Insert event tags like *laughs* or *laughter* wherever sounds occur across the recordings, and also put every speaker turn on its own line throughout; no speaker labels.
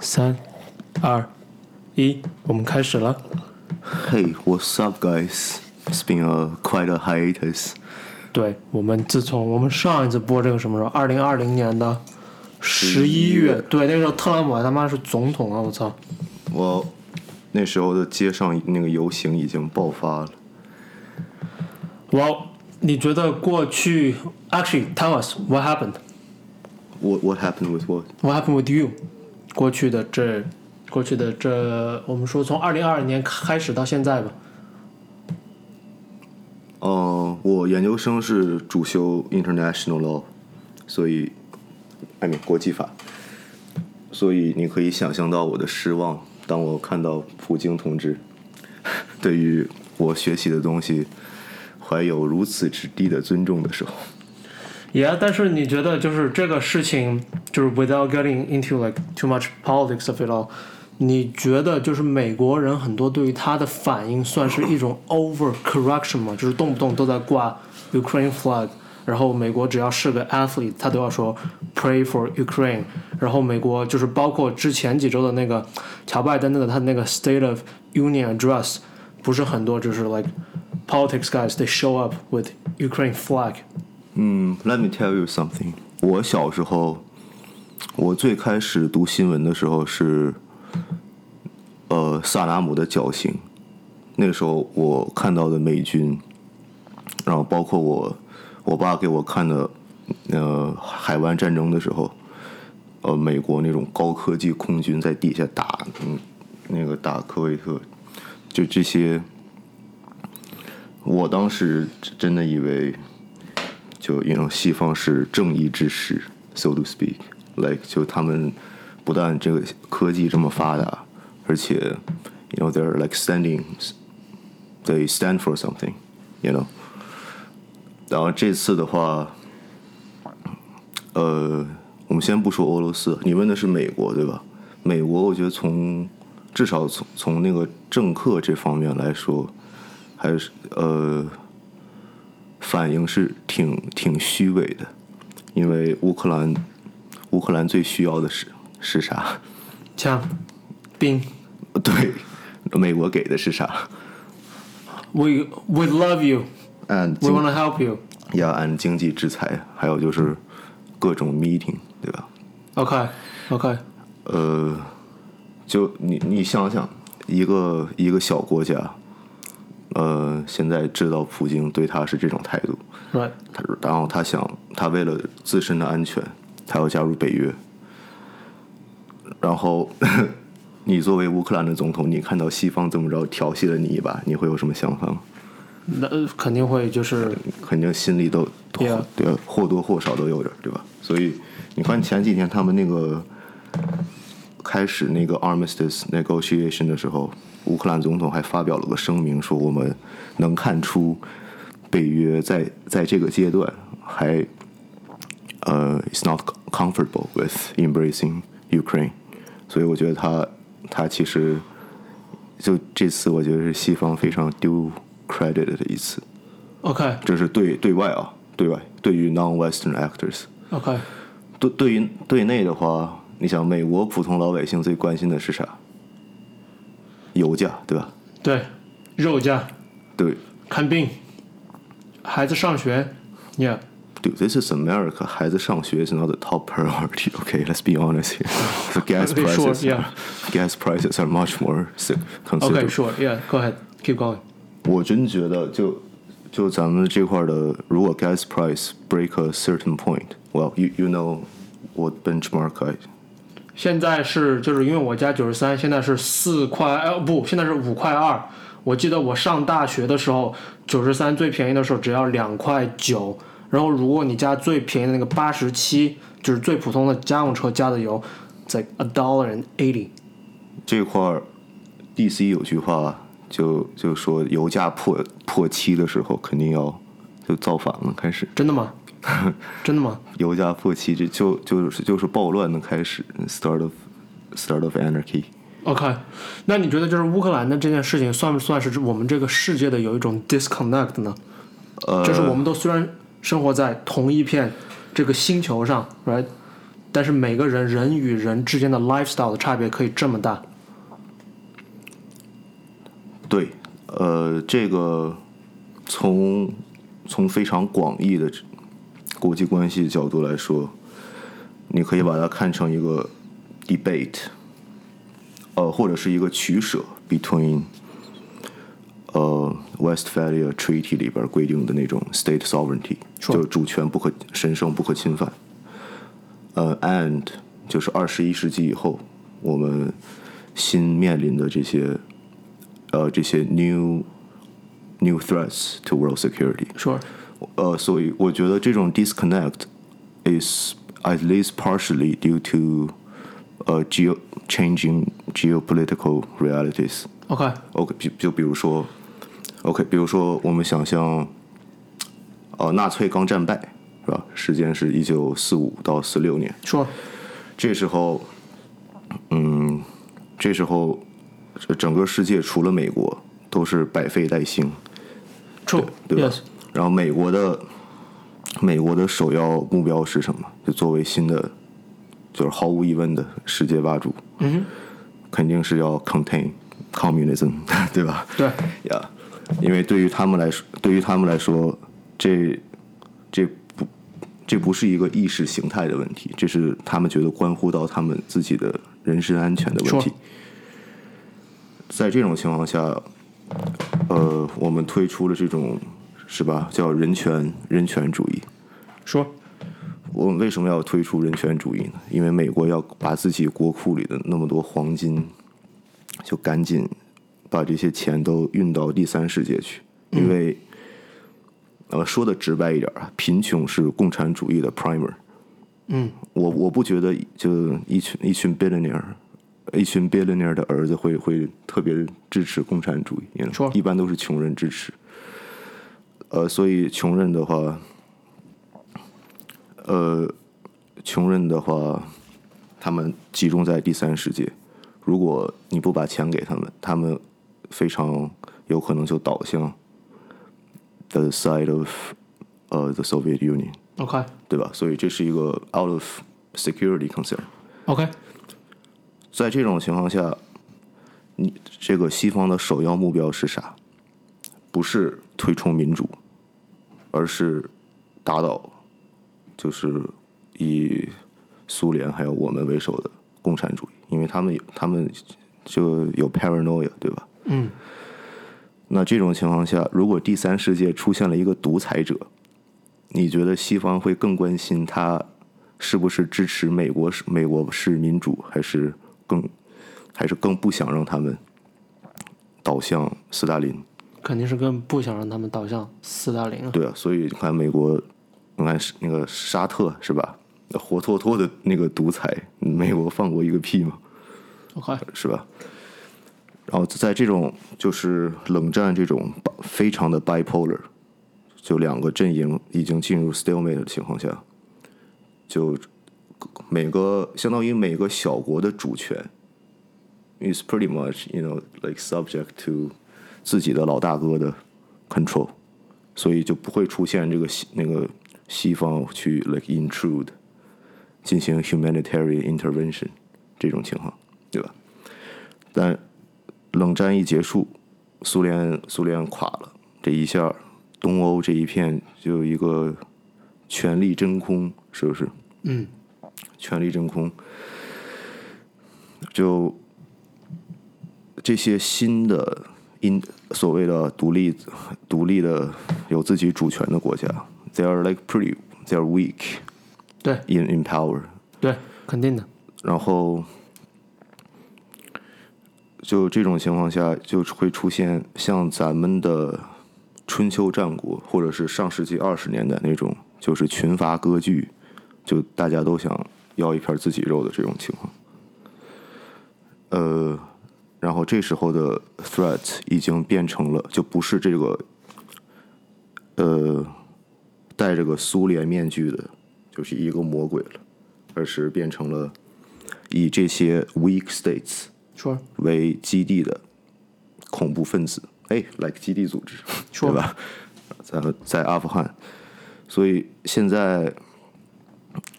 三、二、一，我们开始了。
Hey, what's up, guys? It's been a quite a hiatus.
对我们自从我们上一次播这个什么时候？二零二零年的十一
11
月
月，
对，那个时候特朗普还他妈是总统啊！我操！
我那时候的街上那个游行已经爆发了。
哇，你觉得过去？Actually, tell us what happened.
What what happened with what?
What happened with you？过去的这，过去的这，我们说从二零二二年开始到现在吧。
呃，我研究生是主修 international law，所以哎国际法，所以你可以想象到我的失望，当我看到普京同志 *laughs* 对于我学习的东西怀有如此之低的尊重的时候。
Yeah，但是你觉得就是这个事情，就是 without getting into like too much politics of it all，你觉得就是美国人很多对于他的反应算是一种 over correction 吗？就是动不动都在挂 Ukraine flag，然后美国只要是个 athlete，他都要说 pray for Ukraine，然后美国就是包括之前几周的那个乔拜登的他那个 State of Union address，不是很多就是 like politics guys they show up with Ukraine flag。
嗯，Let me tell you something。我小时候，我最开始读新闻的时候是，呃，萨达姆的绞刑。那个时候我看到的美军，然后包括我我爸给我看的，呃，海湾战争的时候，呃，美国那种高科技空军在底下打，嗯，那个打科威特，就这些，我当时真的以为。就因为西方是正义之师，so to speak，like 就他们不但这个科技这么发达，而且，you know they're like standing，they stand for something，you know。然后这次的话，呃，我们先不说俄罗斯，你问的是美国对吧？美国我觉得从至少从从那个政客这方面来说，还是呃。反应是挺挺虚伪的，因为乌克兰乌克兰最需要的是是啥？
枪、兵。*laughs*
对，美国给的是啥
We we love
you.？and
We want to help you.
呀，and 经济制裁，还有就是各种 meeting，对吧
？OK OK.
呃，就你你想想，一个一个小国家，呃，现在知道普京对他是这种态度.他然后他想，他为了自身的安全，他要加入北约。然后 *laughs* 你作为乌克兰的总统，你看到西方这么着调戏了你一把，你会有什么想法吗？
那呃肯定会就是
肯定心里都.对啊或多或少都有点，对吧？所以你看前几天他们那个开始那个 armistice negotiation 的时候，乌克兰总统还发表了个声明，说我们能看出北约在在这个阶段还呃 is not comfortable with embracing Ukraine，所以我觉得他他其实就这次我觉得是西方非常丢 credit 的一次。
OK
这是对对外啊，对外对于 non-Western
actors，OK
对对于对内的话，你想美国普通老百姓最关心的是啥？油价，对吧？
对，肉价、
对
看病、孩子上学，Yeah
对，This is America，孩子上学 is not the top priority. Okay, *laughs* let's be honest here. *laughs* The gas
Okay, sure,
prices,
yeah. *laughs*
gas prices are much more si-
OK
considerable.
sure Yeah Go ahead Keep going
我真觉得就就咱们这块的，如果 gas price break a certain point，well you you know what benchmark I
现在是就是因为我家九十三，现在是四块呃不，现在是五块二。我记得我上大学的时候，九十三最便宜的时候只要两块九，然后如果你加最便宜的那个八十七，就是最普通的家用车加的油 like a dollar and eighty。
这块儿，DC 有句话就就说油价破破七的时候，肯定要就造反了，开始
真的吗？*laughs* 真的吗？
油价破七，这就就是就是暴乱的开始，start of start of anarchy。
OK，那你觉得就是乌克兰的这件事情算不算是我们这个世界的有一种 disconnect 呢？
呃，
就是我们都虽然生活在同一片这个星球上，right？但是每个人人与人之间的 lifestyle 的差别可以这么大。
对，呃，这个从从非常广义的国际关系角度来说，你可以把它看成一个 debate，呃，或者是一个取舍 between，呃，Westphalia Treaty 里边规定的那种 state sovereignty，就主权不可神圣不可侵犯，呃，and 就是二十一世纪以后我们新面临的这些呃这些 new new threats to world security。
Sure，
呃，所以我觉得这种 disconnect is at least partially due to 呃 geo changing geopolitical realities。OK，OK，就就比如说，OK，比如说我们想象，呃，纳粹刚战败是吧？时间是一九四五到四六年
，Sure，
这时候，嗯，这时候整个世界除了美国都是百废待兴。
True，
对吧
Yes，
然后美国的美国的首要目标是什么？就作为新的，就是毫无疑问的世界霸主，
嗯，
肯定是要 contain communism，*laughs* 对吧？
对
呀因为对于他们来说，对于他们来说，这这不这不是一个意识形态的问题，这是他们觉得关乎到他们自己的人身安全的问题。在这种情况下，呃，我们推出了这种是吧，叫人权人权主义。
，Sure，
我们为什么要推出人权主义呢？因为美国要把自己国库里的那么多黄金，就赶紧把这些钱都运到第三世界去。因为，呃，说的直白一点啊，贫穷是共产主义的 primer。
嗯，
我我不觉得就一群一群 billionaire，一群 billionaire 的儿子会会特别支持共产主义
know，Sure
一般都是穷人支持。呃，所以穷人的话，呃，穷人的话，他们集中在第三世界。如果你不把钱给他们，他们非常有可能就倒向 the side of 呃、the Soviet
Union，OK，
对吧？所以这是一个 out of security concern。
OK，
在这种情况下，你这个西方的首要目标是啥？不是推崇民主，而是打倒，就是以苏联还有我们为首的共产主义，因为他们有他们就有 paranoia，对吧？
嗯，
那这种情况下，如果第三世界出现了一个独裁者，你觉得西方会更关心他是不是支持美国是美国是民主，还是更还是更不想让他们倒向斯大林？
肯定是更不想让他们倒向斯大林啊。
对啊，所以你看美国，你看那个沙特是吧？活脱脱的那个独裁，美国放过一个屁吗
？OK，
是吧？然后在这种就是冷战这种非常的 bipolar，就两个阵营已经进入 stalemate 的情况下，就每个相当于每个小国的主权，is pretty much you know like subject to 自己的老大哥的 control，所以就不会出现这个西那个西方去 like intrude 进行 humanitarian intervention 这种情况，对吧？但冷战一结束，苏联苏联垮了，这一下东欧这一片就有一个权力真空，是不是？
嗯，
权力真空，就这些新的因所谓的独立独立的有自己主权的国家，they are like pretty they are weak
对
in in power，
对，肯定的。
然后就这种情况下，就会出现像咱们的春秋战国，或者是上世纪二十年代那种，就是群伐割据，就大家都想要一片自己肉的这种情况。呃，然后这时候的 threat 已经变成了，就不是这个，呃，戴着个苏联面具的，就是一个魔鬼了，而是变成了以这些 weak states
说
为基地的恐怖分子，哎，like 基地组织，
说
对吧？在在阿富汗，所以现在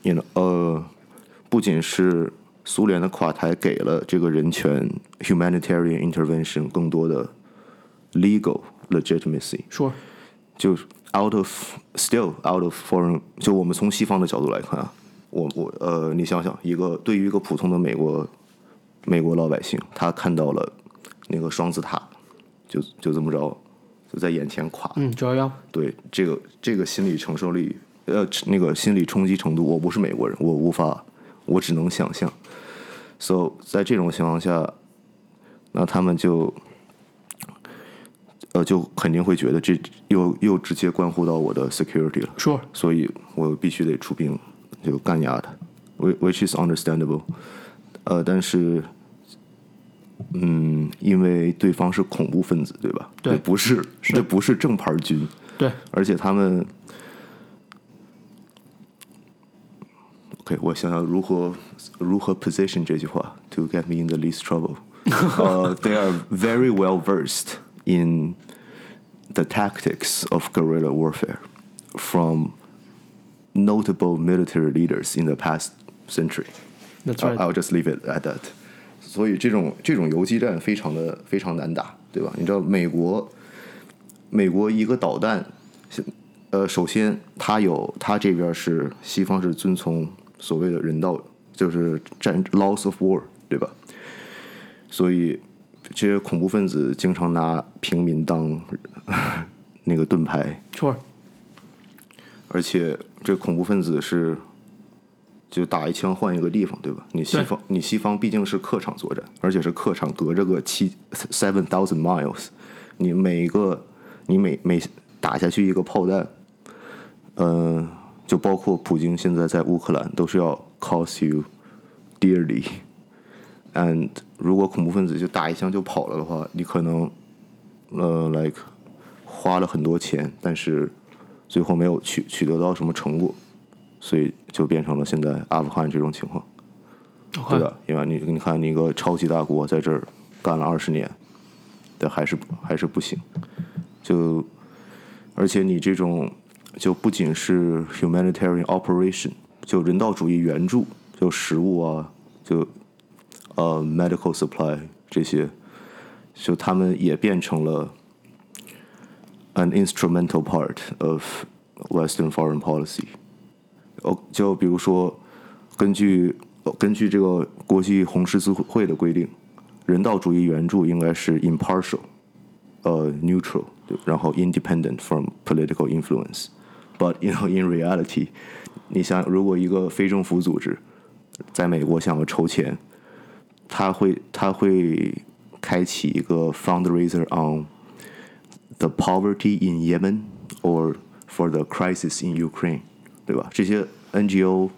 ，you know，呃，不仅是苏联的垮台给了这个人权 humanitarian intervention 更多的 legal
legitimacy，Sure，
就 out of still out of foreign，就我们从西方的角度来看啊，我我呃，你想想，一个对于一个普通的美国美国老百姓，他看到了那个双子塔，就就这么着就在眼前垮，
嗯，九幺幺，
对这个这个心理承受力，呃，那个心理冲击程度，我不是美国人，我无法，我只能想象。So 在这种情况下，那他们就，呃，就肯定会觉得这又又直接关乎到我的 security 了
，Sure，
所以我必须得出兵就干压他，which is understandable。呃，但是，嗯，因为对方是恐怖分子，对吧？
对。
这不是，这不是正牌军，
对，
而且他们 ，OK，我想想如何如何 position 这句话 to get me in the least trouble。呃、t h *laughs* e y are very well versed in the tactics of guerrilla warfare from notable military leaders in the past century.
That's
I'll,
right.
I'll just leave it at that. 所以这种这种游击战非常的非常难打，对吧？你知道美国美国一个导弹，呃，首先它有它这边是西方是遵从 所谓的人道，就是战 loss of war，对吧？所以这些恐怖分子经常拿平民当那个盾牌
，Sure，
而且这恐怖分子是就打一枪换一个地方，对吧？你西方你西方毕竟是客场作战，而且是客场隔着个七 seven thousand miles，你每一个你每每打下去一个炮弹，呃，就包括普京现在在乌克兰都是要 cost you dearly。and 如果恐怖分子就打一枪就跑了的话，你可能呃 like 花了很多钱，但是最后没有取取得到什么成果，所以就变成了现在阿富汗这种情况，对吧？因为你你看，你一个超级大国在这儿干了二十年，但还是还是不行，就而且你这种就不仅是 humanitarian operation，就人道主义援助，就食物啊，就呃 medical supply 这些，就他们也变成了 an instrumental part of Western foreign policy。哦，就比如说，根据呃根据这个国际红十字会的规定，人道主义援助应该是 impartial，呃 neutral，对然后 independent from political influence。 But you know in reality，你想，如果一个非政府组织在美国想要筹钱，他会他会开启一个 fundraiser on the poverty in Yemen or for the crisis in Ukraine，对吧？这些 NGO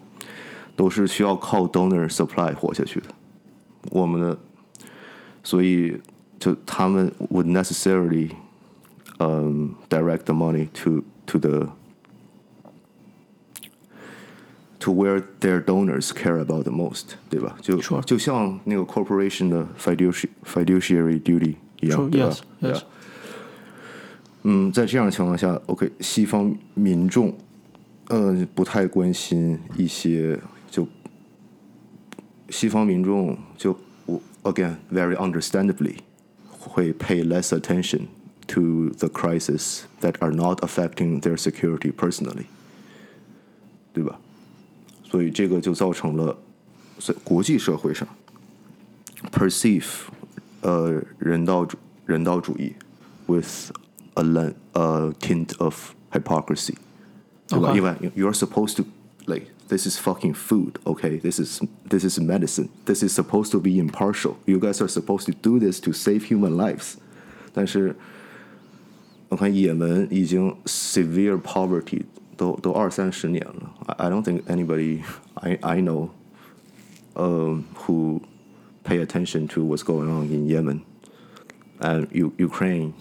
都是需要靠 donor supply 活下去的。我们的，所以就他们 would necessarily um direct the money to to the to where their donors care about the most，对吧？就
Sure.
就像那个 corporation 的 fiduciary fiduciary duty 一样
Sure,
对吧
yes, yes.
Yeah. 嗯，在这样的情况下，OK，西方民众，呃，不太关心一些就西方民众就我 again very understandably 会 pay less attention to the crisis that are not affecting their security personally，对吧？ 所以这个就造成了在国际社会上 perceive 呃人道主人道主义 with a len- a tint of hypocrisy，对吧
Okay.
因为 you're supposed to like this is fucking food, okay? This is this is medicine. This is supposed to be impartial. You guys are supposed to do this to save human lives. 但是我看也门已经 severe poverty 都都二三十年了。I I don't think anybody I I know um, who pay attention to what's going on in Yemen and U Ukraine，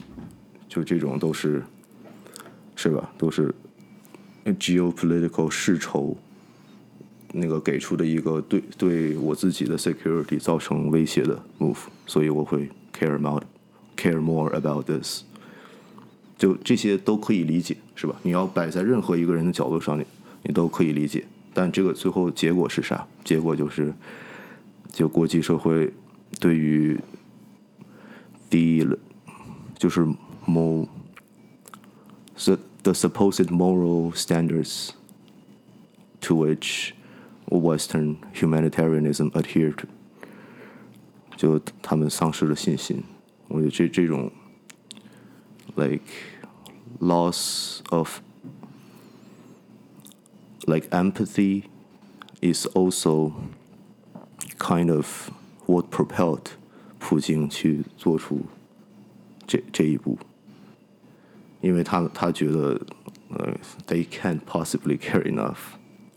就这种都是是吧？都是 geopolitical 世仇那个给出的一个对对我自己的 security 造成威胁的 move，所以我会 care about care more about this。 就这些都可以理解，是吧？你要摆在任何一个人的角度上，你你都可以理解。但这个最后结果是啥？结果就是，就国际社会对于第一了就是 mo the the supposed moral standards to which Western humanitarianism adhered，就他们丧失了信心。我觉得这这种 like loss of like empathy is also kind of what propelled 普京去做出这这一步，因为他他觉得呃 they can't possibly care enough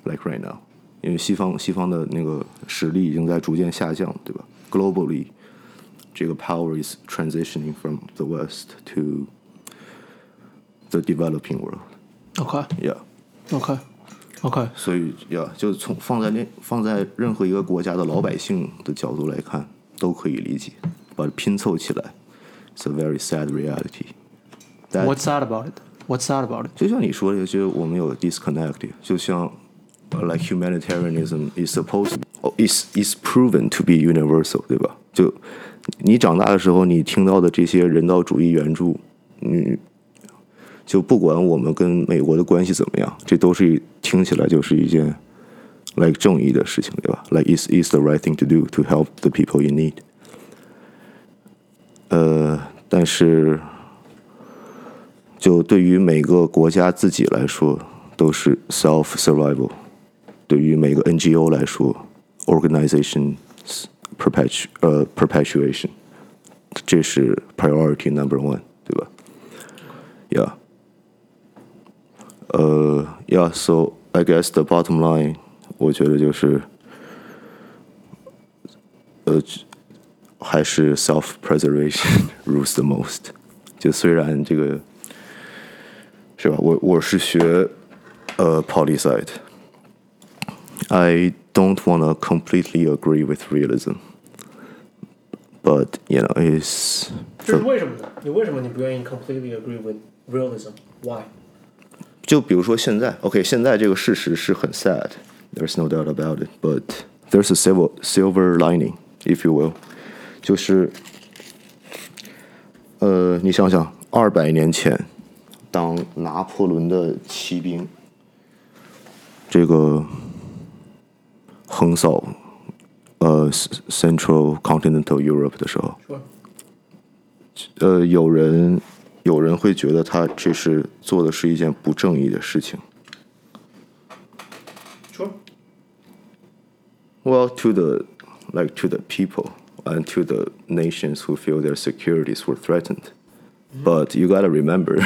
like right now，因为西方西方的那个实力已经在逐渐下降，对吧？Globally，这个 power is transitioning from the West to the developing world。
OK
Yeah，
OK OK，
所以呀就从放在那放在任何一个国家的老百姓的角度来看，都可以理解，把它拼凑起来，it's a very sad reality。That
What's sad about it? What's sad about it?
就像你说的，就我们有 disconnect，就像呃 like humanitarianism is supposed to, is is proven to be universal，对吧？就你长大的时候，你听到的这些人道主义援助，嗯， 就不管我们跟美国的关系怎么样，这都是听起来就是一件 like 正义的事情，对吧？Like is is the right thing to do to help the people in need。呃，但是就对于每个国家自己来说，都是 self survival。对于每个 NGO 来说，organization perpetu 呃 perpetuation，这是 priority number one，对吧？Yeah。 呃，Yeah，so I guess the bottom line，我觉得就是，呃，还是 self preservation *laughs* rules the most。就虽然这个是吧，我我是学呃 *laughs* poli sci，I don't wanna completely agree with realism。But you know, is
这是为什么呢？你为什么你不愿意 completely agree with realism? Why?
就比如说现在，OK，现在这个事实是很 sad，there's no doubt about it，but there's a silver silver lining, if you will，就是，呃，你想想，二百年前，当拿破仑的骑兵，这个横扫呃 Central Continental Europe 的时候，呃，有人有人会觉得他这是做的是一件不正义的事情。
说
Well, to the like to the people and to the nations who feel their securities were threatened. But you gotta remember，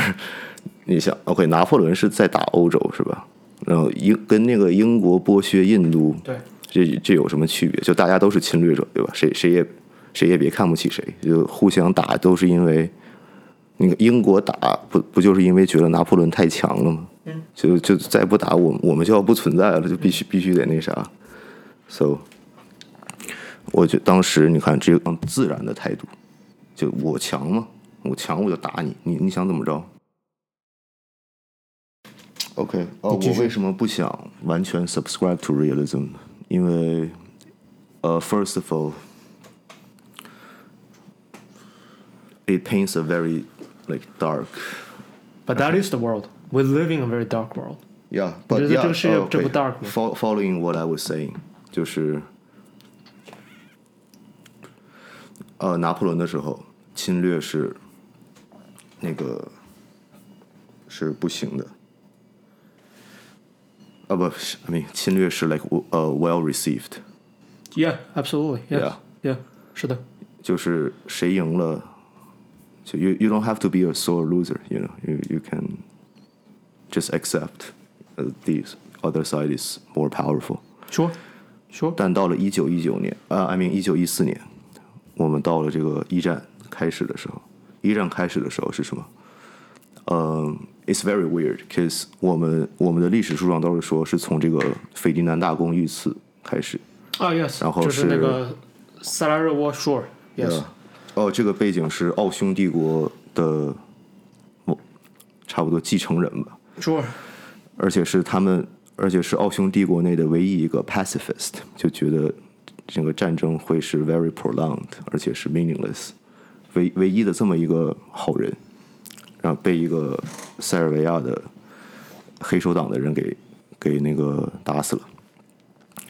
你想，OK，拿破仑是在打欧洲是吧？然后英跟那个英国剥削印度，
对
这这有什么区别？就大家都是侵略者，对吧？谁谁也谁也别看不起谁，就互相打都是因为那个英国打不不就是因为觉得拿破仑太强了吗？
嗯，
就就再不打我我们就要不存在了，就必须必须得那啥。So，我就当时你看这个自然的态度，就我强嘛，我强我就打你，你你想怎么着？OK，呃，
你继续
我为什么不想完全 subscribe to realism？因为，呃，first of all。it paints a very like dark
But that is the world. We live in a very dark world.
yeah
我
but
觉得
yeah
这个世界
oh,
这不
okay.
dark 吗
Fol- following what I was saying 就是呃拿破仑的时候侵略是那个是不行的啊不是 I mean 侵略是 like 呃 well received
Yeah, absolutely. Yes. Yeah. 是的。
就是谁赢了， 就 you you don't have to be a sore loser, you know, you you can just accept uh, the other side is more powerful.
说说
但到了一九一九年啊、i mean 一九一四年，我们到了这个一战开始的时候，一战开始的时候是什么？嗯、i t s very weird because 我们我们的历史书上都是说是从这个斐迪南大公遇刺开始，
啊，yes，
然后
就是
是
那个 Sarajevo Shore。Yes，
呃 哦，这个背景是奥匈帝国的，哦差不多继承人吧，
说
而且是他们而且是奥匈帝国内的唯一一个 pacifist，就觉得整个战争会是 very prolonged，而且是 meaningless，唯唯一的这么一个好人，然后被一个塞尔维亚的黑手党的人给给那个打死了，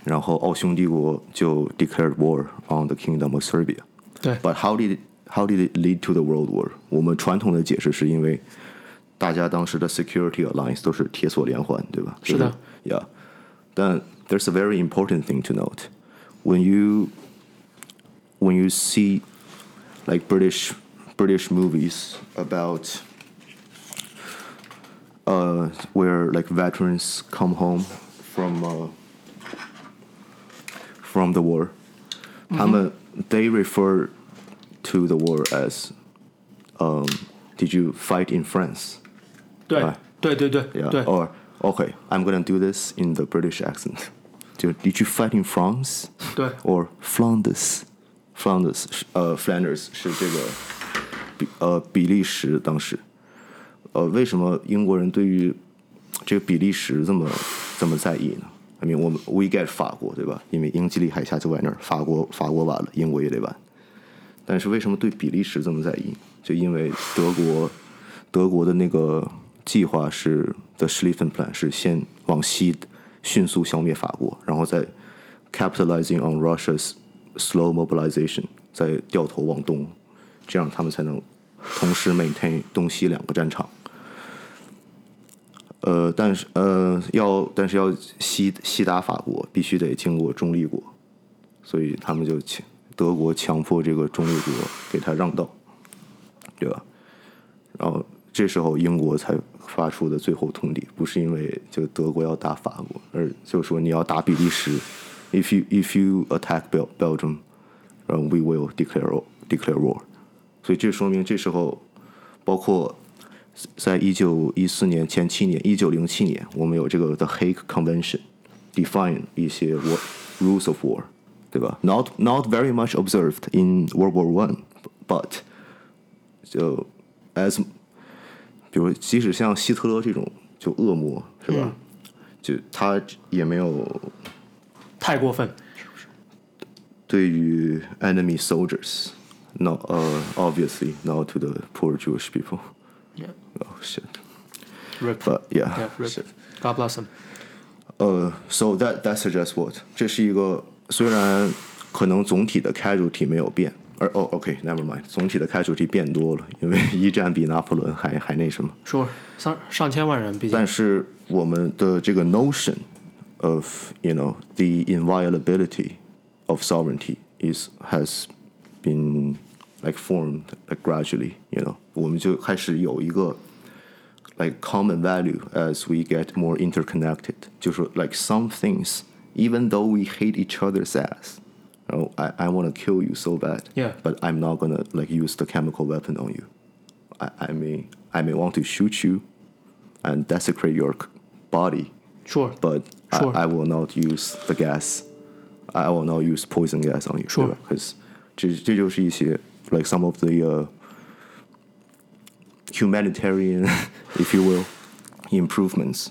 然后奥匈帝国就 declared war on the kingdom of Serbia。
对
But how did it, how did it lead to the world war？我们传统的解释是因为大家当时的 security alliance 都是铁锁连环，对吧？
是的
就是，Yeah。但 there's a very important thing to note when you when you see like British British movies about uh, where like veterans come home from uh, from the war. Mm-hmm. they refer to the war as um, did you fight in France?
对、uh, 对对对
yeah.
对
Or okay, I'm gonna do this in the British accent. *laughs* Did you fight in France?
对
Or Flanders? Flanders 呃 Flanders 是这个比呃比利时当时。呃，为什么英国人对于这个比利时这么这么在意呢 ？I mean，我们 we get 法国对吧？因为英吉利海峡就在那儿，法国法国完了，英国也得完。但是为什么对比利时这么在意？就因为德国德国的那个计划是 the Schlieffen Plan，是先往西迅速消灭法国，然后再 capitalizing on Russia's slow mobilization，再掉头往东，这样他们才能同时 maintain 东西两个战场。呃，但是呃，要但是要西西打法国，必须得经过中立国，所以他们就强德国强迫这个中立国给他让道，对吧？然后这时候英国才发出的最后通牒，不是因为就德国要打法国，而就说你要打比利时，if you if you attack Bel Belgium，然后 we will declare declare war，所以这说明这时候包括。在一九一四年前七年，一九零七年，我们有这个 The Hague Convention，define 一些 war rules of war，对吧？Not not very much observed in World War One，but 就 as 比如即使像希特勒这种就恶魔是吧？就他也没有
太过分，
对于 enemy soldiers，no 呃、uh, obviously not to the poor Jewish people。
Yeah.
Oh shit.
Rip.
But yeah.
Yeah, rip.
shit.
God bless him.
呃、uh,，so that that suggests what？这是一个虽然可能总体的 casualty 没有变，而哦，OK，never、okay, mind，总体的 casualty 变多了，因为一战比拿破仑还还那什么。
说上上千万人，毕竟。
但是我们的这个 notion of you know the inviolability of sovereignty is has been like formed like gradually you know 我们就开始有一个 like common value as we get more interconnected 就是 like some things even though we hate each other's ass you know, I, I want to kill you so bad
yeah
but I'm not gonna like use the chemical weapon on you I, I may I may want to shoot you and desecrate your body
sure
but
sure.
I, I will not use the gas I will not use poison gas on you
sure
because 这这就是一些 like some of the uh, humanitarian, *laughs* if you will, improvements.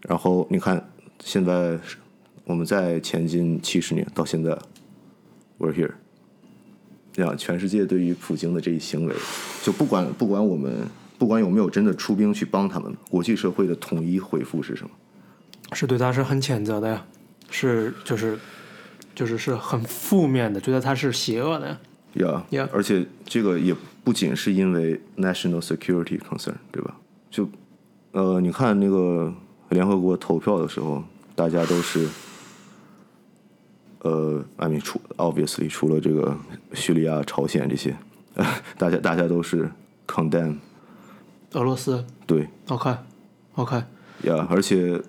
然后你看，现在我们在前进七十年到现在，we're here。这样，全世界对于普京的这一行为，就不管不管我们不管有没有真的出兵去帮他们，国际社会的统一回复是什么？
是对他是很谴责的呀，是就是就是是很负面的，觉得他是邪恶的呀。
Yeah,
yeah.
而且这个也不仅是因为 national security concern，对吧？就呃，你看那个联合国投票的时候，大家都是呃，I mean 除 obviously 除了这个叙利亚、朝鲜这些，大家大家都是 *laughs* condemn
俄罗斯。
对，OK，OK。Yeah，而且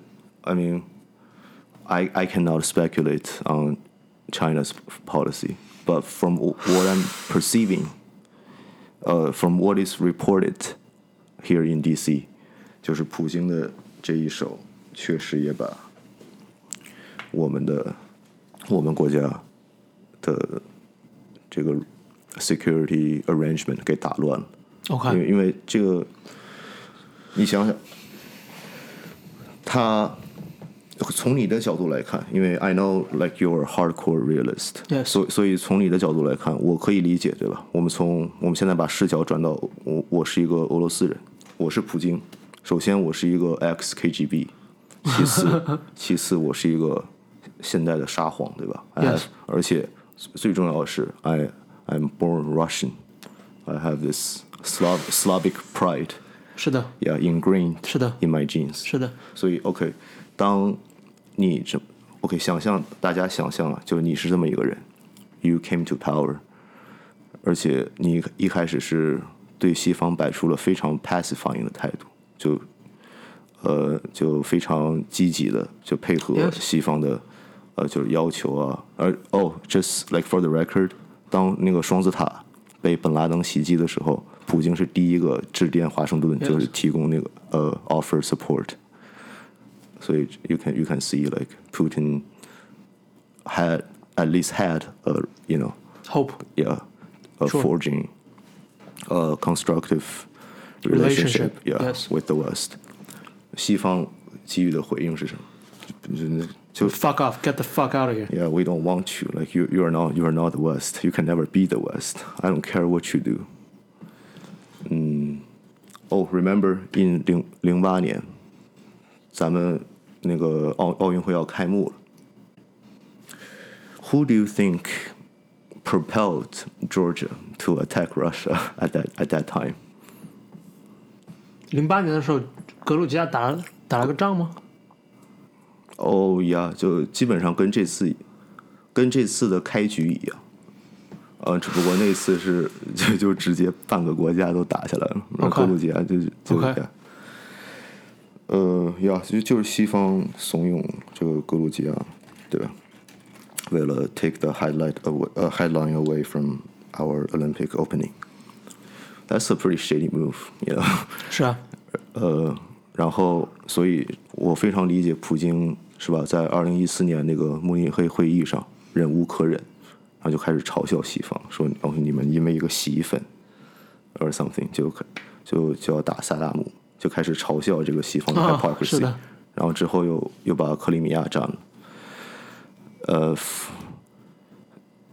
I mean I I cannot speculate on China's policy. but from what I'm perceiving, uh, from what is reported here in D.C.，就是普京的这一手确实也把我们的我们国家的这个 security arrangement 给打乱了。
OK，
因为因为这个，你想想，他 从你的角度来看，因为 I know like you're a hardcore realist，
Yes
所以所以从你的角度来看，我可以理解，对吧？我们从我们现在把视角转到我，我是一个俄罗斯人，我是普京。首先，我是一个 ex KGB，其次，其次我是一个现代的沙皇，对吧 I
Yes
have- *laughs* 而且最重要的是，I I'm born Russian。I have this Slav Slavic pride,
是的，
yeah, ingrained
是的
in my genes.
是的，
所以 OK， 当你这 OK，想象大家想象啊，就是你是这么一个人，You came to power，而且你一开始是对西方摆出了非常 pacifying 的态度，就呃就非常积极的就配合西方的呃就是要求啊，而哦，just like for the record，当那个双子塔被本拉登袭击的时候，普京是第一个致电华盛顿，就是提供那个呃 offer support。所以 you can you can see like Putin had at least had a you know
hope
yeah a
Sure.
forging a constructive
Relationship,
relationship yeah
yes.
with the West。西方给予的回应是什么？就就
fuck off get the fuck out of here
Yeah, we don't want you. Like you, you are not, you are not the West. You can never be the West. I don't care what you do. 嗯，Oh, remember in 零零八年，咱们 那个奥奥运会要开幕了。Who do you think propelled Georgia to attack Russia at that at that time?
零八年的时候，格鲁吉亚打了打了个仗吗？
哦呀，就基本上跟这次跟这次的开局一样，呃，只不过那次是 *laughs* 就就直接半个国家都打下来了，然后格鲁吉亚就就呃呀，就就是西方怂恿这个格鲁吉亚，对吧？为了 take the highlight away, uh, headline away from our Olympic opening. That's a pretty shady move, know.
是啊，
呃，然后，所以我非常理解普京是吧？在二零一四年那个慕尼黑会议上，忍无可忍，然后就开始嘲笑西方，说哦，你们因为一个洗衣粉，or something 就就就要打萨达姆，就开始嘲笑这个西方的
啊
hypocrisy，、
是的
然后之后又又把克里米亚占了。呃，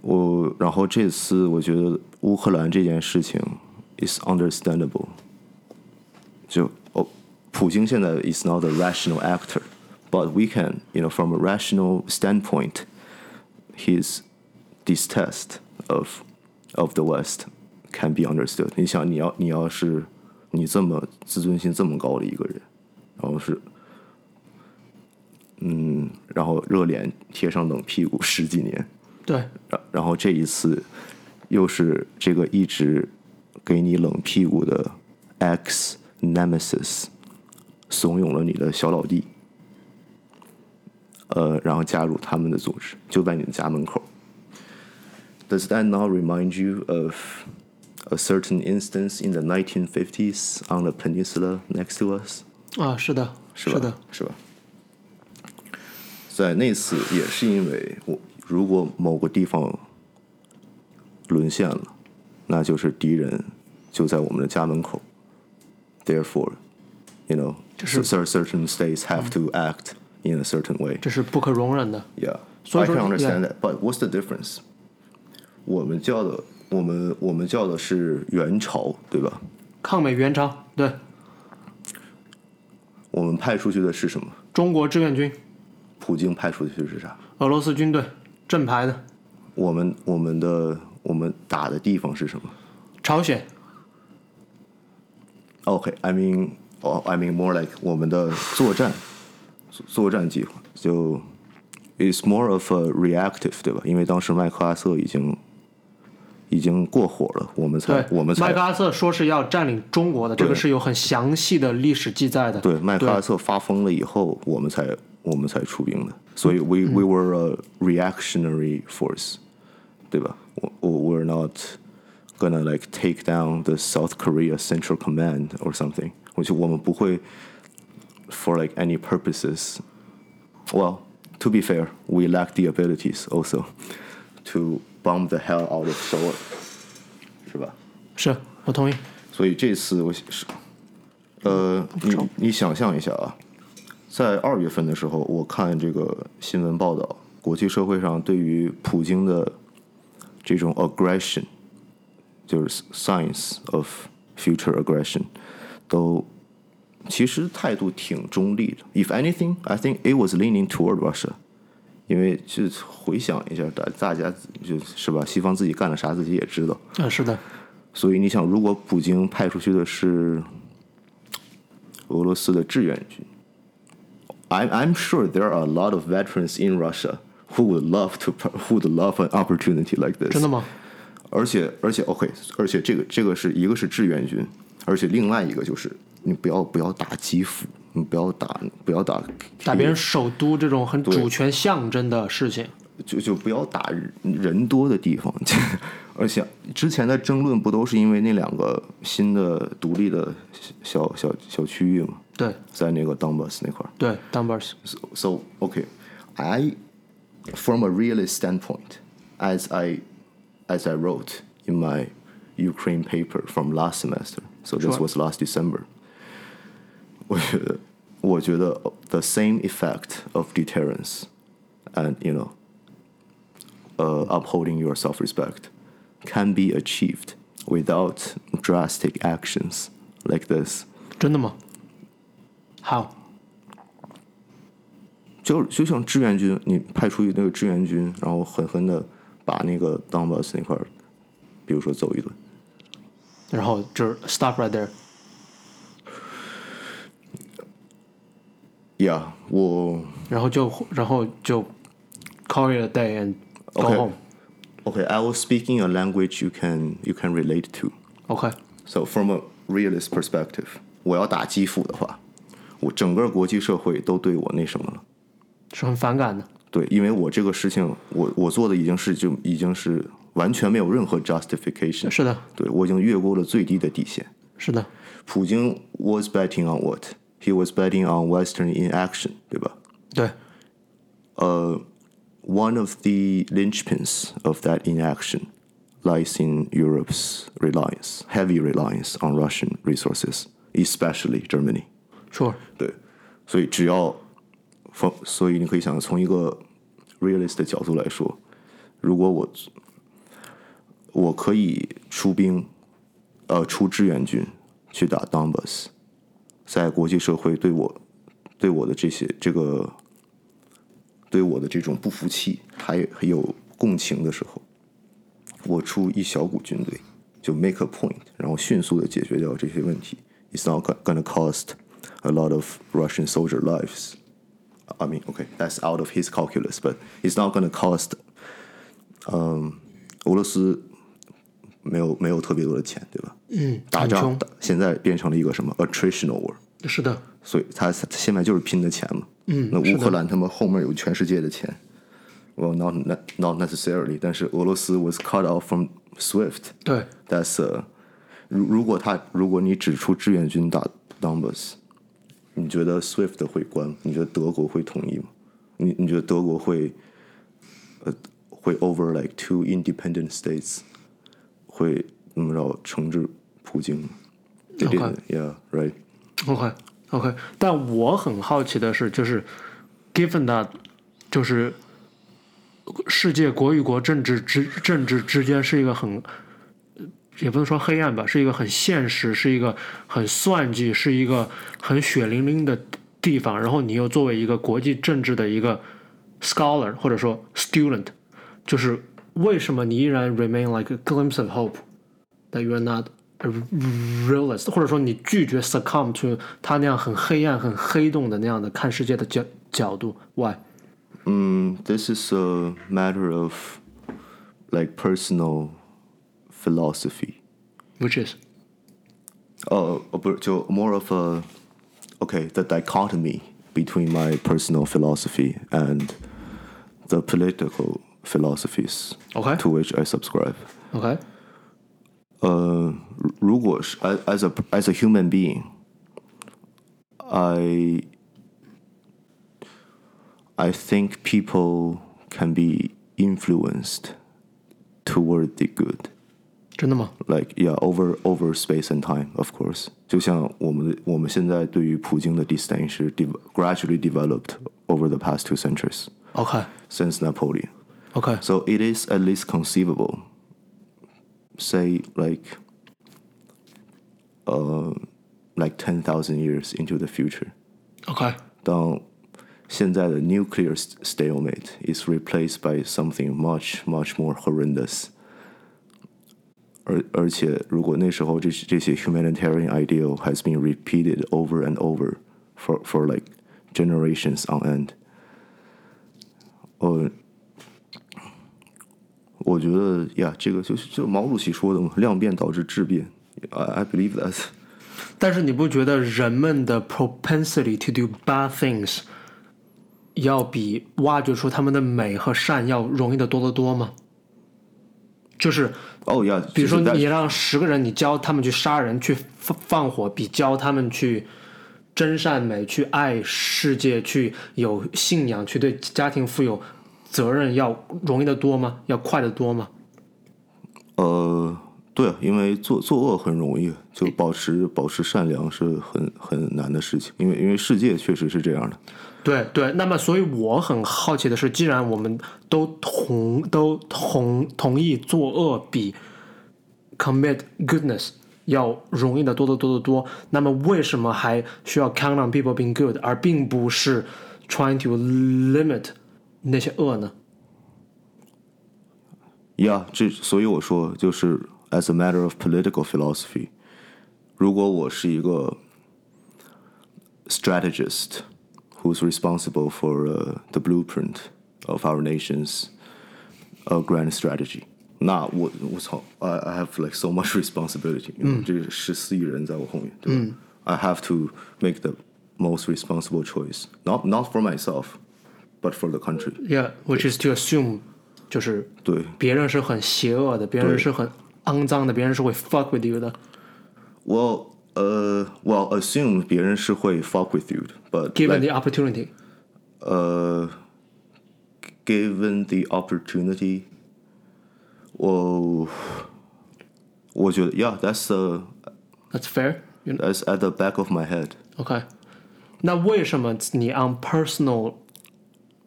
我然后这次我觉得乌克兰这件事情 is understandable，就哦，普京现在 is not a rational actor, but we can, you know, from a rational standpoint, his distaste of of the West can be understood. 你想，你要你要是 你这么自尊心这么高的一个人，然后是，嗯，然后热脸贴上冷屁股十几年，
对，
然然后这一次又是这个一直给你冷屁股的 ex nemesis 怂恿了你的小老弟，呃，然后加入他们的组织，就在你的家门口。Does that not remind you of a certain instance in the 1950s on the peninsula next to us?
啊，是的，
是吧？
的，
是吧？在那次也是因为我，如果某个地方沦陷了，那就是敌人就在我们的家门口。Therefore, you know,
是
cer- certain states have to act in a certain way.
这是不可容忍的。
Yeah,
所以
I
说
can understand
yeah.
that. But what's the difference? 我们叫的， 我们我们叫的是元朝，对吧？
抗美援朝，对，
我们派出去的是什么？
中国志愿军，
普京派出去的是啥？
俄罗斯军队，正牌的，
我们我们的我们打的地方是什么
朝鲜
，？OK，I、mean，哦、i mean more like 我们的作战作作战计划就 is more of a reactive，对吧？因为当时麦克阿瑟已经已经过火了，我们才
对，
我们才
麦克阿瑟说是要占领中国的，这个是有很详细的历史记载的。
对麦克阿瑟发疯了以后，我们才我们才出兵的，所以 we
嗯
we were a reactionary force，对吧？我我 we're not gonna like take down the South Korea Central Command or something，我就我们不会 for like any purposes。Well, to be fair, we lack the abilities also to bomb the hell out of Seoul，是吧？
是我同意。
所以这次我是，呃，你你想象一下啊， 在二月份的时候，我看这个新闻报道，国际社会上对于普京的这种 aggression，就是 signs of future aggression，都其实态度挺中立的。If anything, I think it was leaning toward Russia。 因为就回想一下，大大家就是吧，西方自己干了啥，自己也知道。
啊，是的。
所以你想，如果普京派出去的是俄罗斯的志愿军，I'm I'm sure there are a lot of veterans in Russia who would love to who would love an opportunity like this。
真的吗？
而且而且 OK，而且这个这个是一个是志愿军，而且另外一个就是你不要不要打基辅，你不要打不要打
打别人首都这种很主权象征的事情，
就就不要打人多的地方。而且之前的争论不都是因为那两个新的独立的小小小区域吗？
对，
在那个 Donbas 那块儿。
对，Donbas。
So so okay, I from a realist standpoint, as I as I wrote in my Ukraine paper from last semester, so this was last December. 我*laughs* 觉得，我觉得 the same effect of deterrence and you know, uh, upholding your self-respect can be achieved without drastic actions like this.
真的吗？How？
就就像志愿军，你派出那个志愿军，然后狠狠的把那个 Donbas 那块儿，比如说走一顿，
然后就是 stop right there。
Yeah，我
然后就然后就 call it a day and go
Okay.
home。
okay. I was speaking a language you can you can relate to.
OK，
So from a realist perspective，我要打基辅的话，我整个国际社会都对我那什么了。
是很反感的。
对，因为我这个事情，我我做的已经是就已经是完全没有任何 justification。
是的，
对我已经越过了最低的底线。
是的，
普京 was betting on what? He was betting on Western inaction，对吧
对，
？One of the linchpins of that inaction lies in Europe's reliance, heavy reliance on Russian resources, especially Germany.
sure，
对，所以只要从，所以你可以想，从一个 realist 的角度来说，如果我我可以出兵，呃，出志愿军去打 Donbas， 在国际社会对我对我的这些这个对我的这种不服气还还有共情的时候，我出一小股军队就 make a point，然后迅速的解决掉这些问题。It's not gonna cost a lot of Russian soldier lives. I mean, okay, that's out of his calculus, but it's not gonna cost. 嗯，俄罗斯没有没有特别多的钱，对吧？
嗯，
打仗现在变成了一个什么 attritional war，
是的，
所以他他现在就是拼的钱嘛。
嗯
那乌克兰他们后面有全世界的钱。Well, not not not necessarily，但是俄罗斯 was cut off from SWIFT。
对
，That's a，如如果他如果你只出志愿军打 Donbas，你觉得 SWIFT 会关？你觉得德国会同意吗？你你觉得德国会呃会 over like two independent states 会那么着惩治普京吗？They
Okay.
didn't. Yeah, right.
OK OK，但我很好奇的是，就是 given that，就是世界国与国政治之政治之间是一个很，也不能说黑暗吧，是一个很现实，是一个很算计，是一个很血淋淋的地方。然后你又作为一个国际政治的一个 scholar 或者说 student，就是为什么你依然 remain like a glimpse of hope that you are not a realist，或者说你拒绝 succumb to 他那样很黑暗、很黑洞的那样的看世界的角角度？Why？
Mm, this is a matter of like personal philosophy.
Which is
Uh, but so more of a okay, the dichotomy between my personal philosophy and the political philosophies
OK
to which I subscribe.
OK
呃，如果是 as as a as a human being, I I think people can be influenced toward the good.
真的吗？
like yeah over over space and time of course 就像我们的我们现在对于普京的 disdain 是 de- gradually developed over the past two centuries
OK
since Napoleon
OK
so it is at least conceivable say like uh like 10,000 years into the future
OK
当现在的 nuclear st- stalemate is replaced by something much much more horrendous 而而且，如果那时候这这些 humanitarian ideal has been repeated over and over for for like generations on end，呃， 我觉得呀，这个就是就毛主席说的嘛，量变导致质变。I I believe that。
但是你不觉得人们的 propensity to do bad things 要比挖掘出他们的美和善要容易的多得多吗？就是
哦呀，
比如说你让十个人，你教他们去杀人、去放放火，比教他们去真善美、去爱世界、去有信仰、去对家庭富有责任要容易的多吗？要快的多吗？
呃，对啊，因为做做恶很容易，就保持保持善良是很很难的事情，因为因为世界确实是这样的。
对对，那么所以我很好奇的是，既然我们都同都同同意作恶比 commit goodness 要容易的多得多得多，那么为什么还需要 count on people being good，而并不是 trying to limit 那些恶呢？
呀、这所以我说，就是 as a matter of political philosophy，如果我是一个 strategist who's responsible for uh, the blueprint of our nation's uh, grand strategy，那我我操，I I have like so much *laughs* responsibility，嗯，这十四亿人在我后面，对吧、i have to make the most responsible choice, not not for myself, but for the country。
Yeah，which is to assume 就是
对，
别人是很邪恶的，别人是很肮脏的，别人是会 fuck with you 的。
Well, uh, well, assume 别人是会 fuck with you 的，but
Given
like,
the opportunity，
uh, given the opportunity, 我我觉得 yeah, that's uh,
that's fair。
that's at the back of my head.
OK，那为什么你 on personal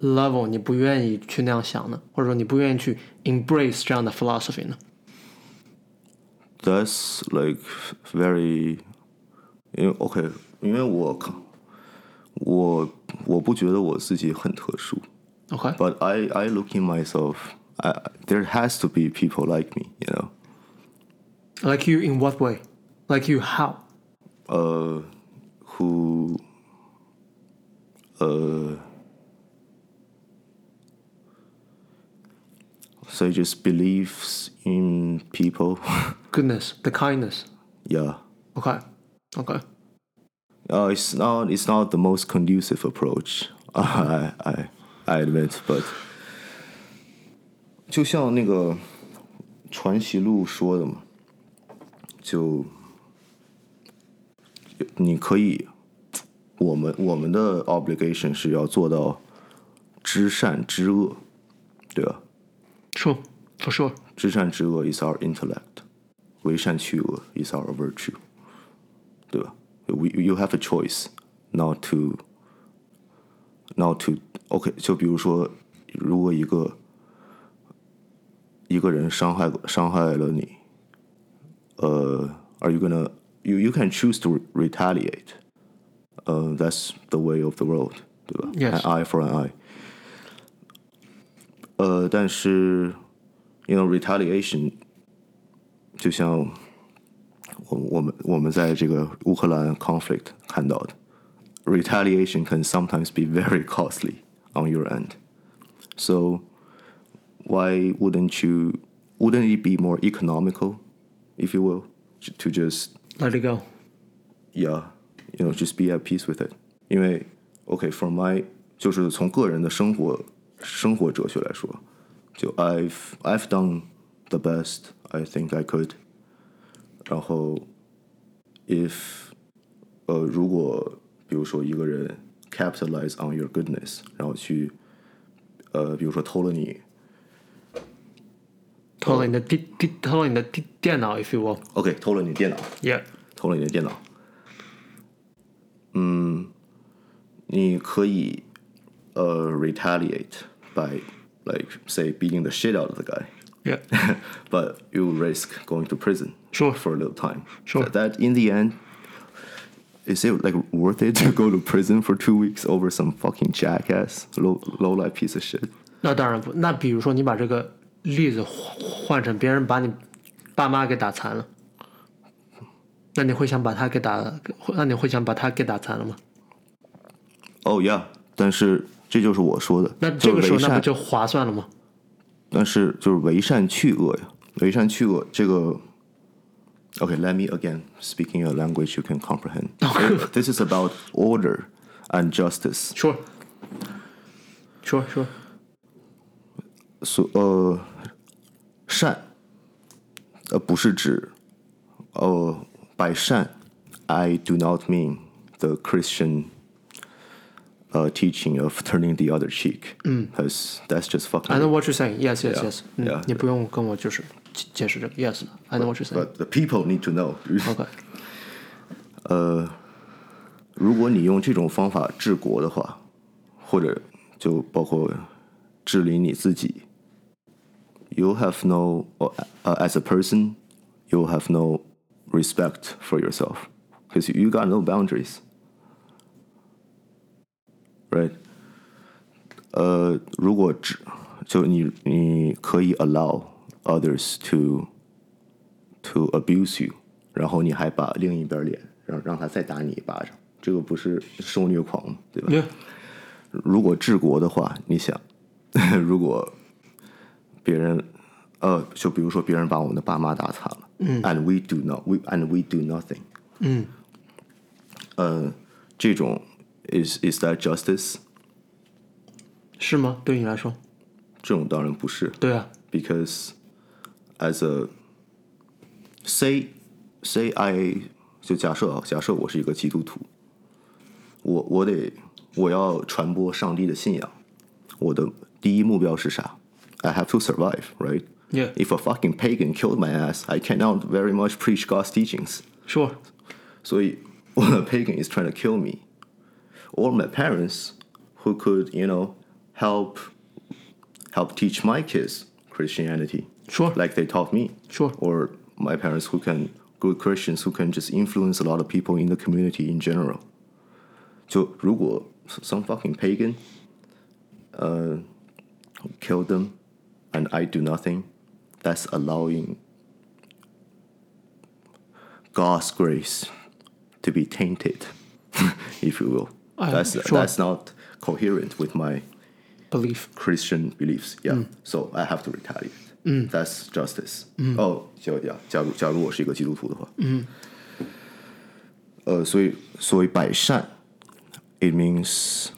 level 你不愿意去那样想呢？或者说你不愿意去 embrace 这样的 philosophy 呢？
That's like very，因为 OK，因为我靠，我我不觉得我自己很特殊。
OK，
But I, I look in myself. I, there has to be people like me, you know.
like you in what way? Like you how?
uh, who uh, so just believes in people. *laughs*
Goodness, the kindness.
yeah.
OK OK，
Uh, it's not it's not the most conducive approach. *laughs* I I I admit, but 就像那个传习录说的嘛，就你可以，我们我们的 obligation 是要做到知善知恶，对吧？
Sure, for sure.
知善知恶 is our intellect，为善去恶 is our virtue，对吧？We you have a choice not to not to OK，就比如说，如果一个一个人伤害伤害了你，呃、uh,，Are you gonna you you can choose to retaliate？呃、uh,，That's the way of the world，对吧？Yes，an eye for an eye。呃，但是，you know retaliation，就像我我们我们在这个乌克兰 conflict 看到的，retaliation can sometimes be very costly on your end. So why wouldn't you? Wouldn't it be more economical, if you will, j- to just
Let it go.
yeah, you know, just be at peace with it. 因为 OK, from my 就是从个人的生活 生活哲学来说，就 I've I've done the best I think I could. 然后 if 呃如果比如说一个人 capitalize on your goodness，然后去呃比如说偷了你
偷了你的电电，偷了你的电电脑，if you will。
OK，偷了你电脑，
Yeah，
偷了你的电脑。嗯，你可以呃 retaliate by like say beating the shit out of the guy.
yeah， *laughs*
but you risk going to prison
Sure.
for a little time.
Sure.
That, that in the end, is it like worth it to go *laughs* to prison for two weeks over some fucking jackass low low life piece of shit?
那当然不。那比如说你把这个例子换换成别人把你爸妈给打残了，那你会想把他给打？那你会想把他给打残了吗？
Oh yeah，但是 这就是我说的，
那这个时候
就是为善
那不就划算了吗？
但是就是为善去恶呀，为善去恶这个。Okay, let me again speaking a language you can comprehend. *laughs* this is about order and justice.
说，说说，
所呃善，呃不是指呃 by 善，I do not mean the Christian uh, teaching of turning the other cheek. Because that's just fucking.
I know what you're saying. Yes, yes,
Yeah,
yes. 嗯
yeah.
你不用跟我就是解解释这个。Yes, I know what you're saying.
But the people need to know. *laughs*
OK，
如果你用这种方法治国的话，或者就包括治理你自己，you have no uh, as a person, you have no respect for yourself because you got no boundaries, Right? 呃，如果只就你你可以 allow others to to abuse you，然后你还把另一边脸让让他再打你一巴掌，这个不是受虐狂吗？对吧
？Yeah，
如果治国的话，你想，*laughs* 如果别人呃，就比如说别人把我们的爸妈打惨了，嗯，and we do not we and we do nothing，嗯，呃，这种 is is that justice？
是吗？对你来说？
这种当然不是，
对啊。
because as a say say I 就假设啊，假设我是一个基督徒，我我得我要传播上帝的信仰，我的第一目标是啥？I have to survive, right?
Yeah.
If a fucking pagan killed my ass, I cannot very much preach God's teachings.
Sure.
所*laughs* 以 when a pagan is trying to kill me, or my parents who could, you know, help help teach my kids Christianity.
Sure.
Like they taught me.
Sure.
Or my parents who can good Christians who can just influence a lot of people in the community in general. 就如果 some fucking pagan uh kill them and I do nothing, that's allowing God's grace to be tainted, *laughs* if you will.
Uh,
that's
sure.
that's not coherent with my
Belief.
Christian beliefs. Yeah, so I have to retaliate. That's justice. 哦，假假假如假如我是一个基督徒的话，呃，所以所谓百善，it means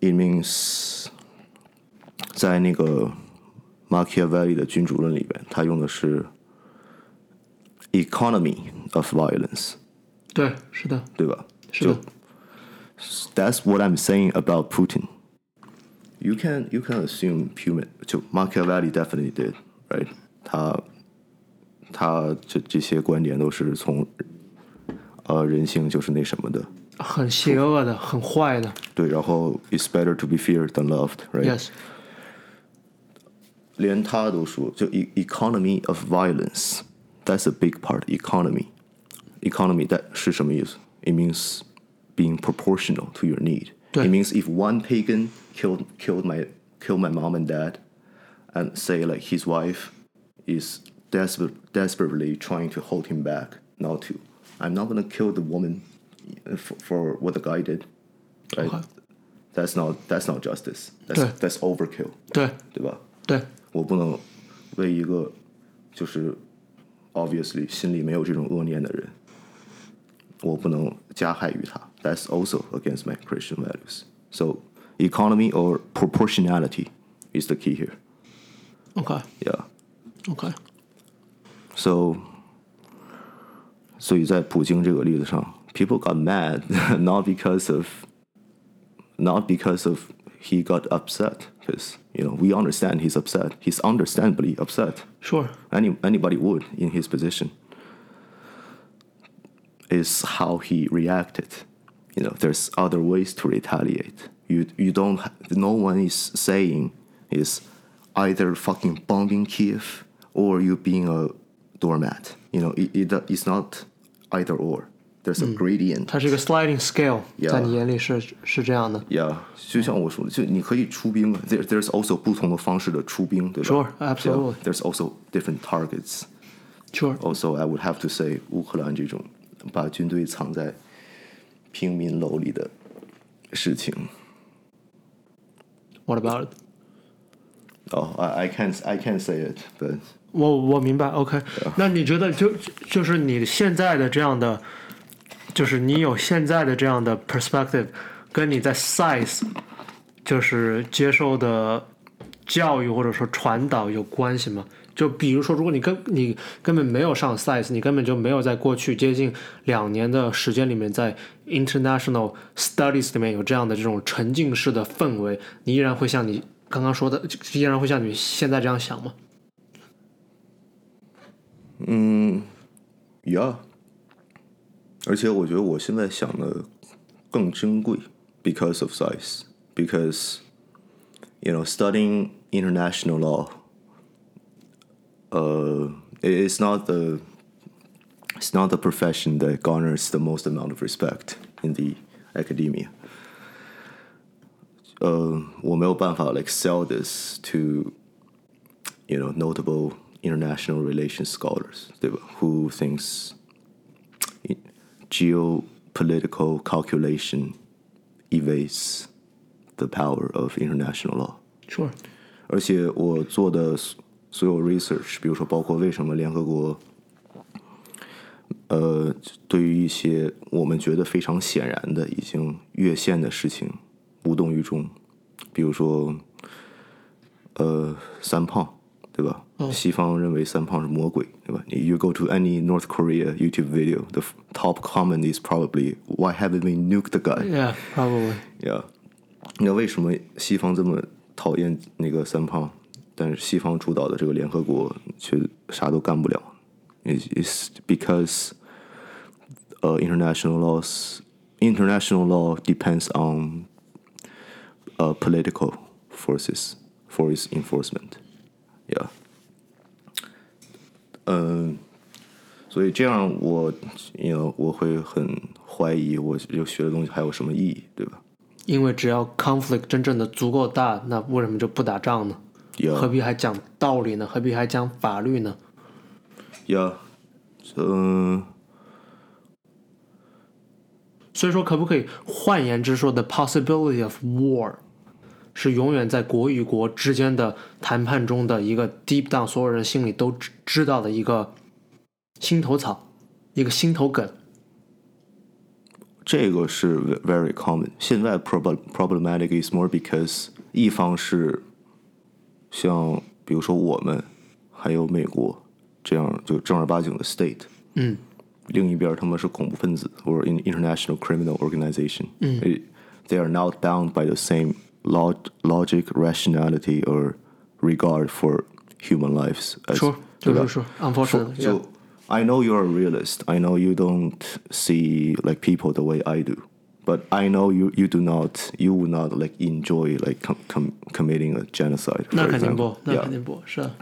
it means 在那个 Machiavelli 的君主论里边，他用的是 economy of violence，
对，是的，
对吧？
是的。
That's what I'm saying about Putin. You can you can assume human 就 Machiavelli definitely did, right? 他他这这些观点都是从呃人性就是那什么的，
很邪恶的，很坏的。
对，然后 it's better to be feared than loved, right?
Yes.
连他都说，就 e economy of violence, that's a big part. Economy, economy that 是什么意思？It means being proportional to your need.
对
It means if one pagan killed killed my killed my mom and dad, and say like his wife is desperate, desperately trying to hold him back not to, I'm not gonna kill the woman for, for what the guy did, right?
Okay.
That's not that's not justice. That's
对
that's overkill.
对
对吧？
对
我不能为一个就是 obviously 心里没有这种恶念的人，我不能加害于他。 That's also against my Christian values. So economy or proportionality is the key here.
，OK
Yeah.
OK，
So 所以在普京这个例子上，people got mad *laughs* not because of not because of he got upset because you know we understand he's upset. He's understandably upset.
Sure.
Any anybody would in his position. Is how he reacted. You know, there's other ways to retaliate. You you don't. ha- No one is saying is either fucking bombing Kiev or you being a doormat. You know, it, it it's not either or. There's a gradient.
它是一个 sliding scale，
Yeah
在你眼里是是这样的。
Yeah，就像我说的，就你可以出兵啊，there there's also 不同的方式的出兵，对吧
Sure, absolutely.
Yeah, there's also different targets.
Sure.
Also, I would have to say，乌克兰这种把军队藏在 平民楼里的事情
，What about it？
哦、i I can't I can't say it, but
我我明白，OK。那你觉得就就是你现在的这样的，就是你有现在的这样的 perspective，跟你在 size 就是接受的教育或者说传导有关系吗？就比如说，如果你根你根本没有上 size，你根本就没有在过去接近两年的时间里面，在 international studies 里面有这样的这种沉浸式的氛围，你依然会像你刚刚说的，依然会像你现在这样想吗？
嗯 Yeah，而且我觉得我现在想的更珍贵，because of size. Because you know, studying international law, uh, it- it's not the it's not the profession that garners the most amount of respect in the academia. 呃，我没有办法 like sell this to you know notable international relations scholars 对吧 who thinks geopolitical calculation evades the power of international law
说。
而且我做的 所所有 research，比如说包括为什么联合国，呃，对于一些我们觉得非常显然的已经越线的事情无动于衷，比如说，呃，三胖，对吧？西方认为三胖是魔鬼，对吧你？You go to any North Korea YouTube video, the top comment is probably Why haven't we nuked the guy?
Yeah, probably.
Yeah，那为什么西方这么讨厌那个三胖，但是西方主导的这个联合国却啥都干不了？Is is because uh international laws international law depends on uh political forces for its enforcement. Yeah. 嗯，所以这样我，you know，我会很怀疑我就学的东西还有什么意义，对吧？
因为只要 conflict 真正的足够大，那为什么就不打仗呢？
Yeah.
何必还讲道理呢？何必还讲法律呢
？Yeah，嗯、
所以说，可不可以换言之说，the possibility of war 是永远在国与国之间的谈判中的一个 deep down，所有人心里都知知道的一个心头草，一个心头梗。
这个是 very common。现在 problem problematic is more because 一方是像比如说我们还有美国这样就正儿八经的 state，
嗯，
另一边他们是恐怖分子或者 international criminal organization，嗯，they are not bound by the same log logic rationality or regard for human lives as
说
对吧
就是说，unfortunately，
So, so I know you're a realist. I know you don't see like people the way I do. But I know you, you do not you will not like enjoy like com, com, committing a genocide.
那
for
肯定
example.
不，那
Yeah.
肯定不是的。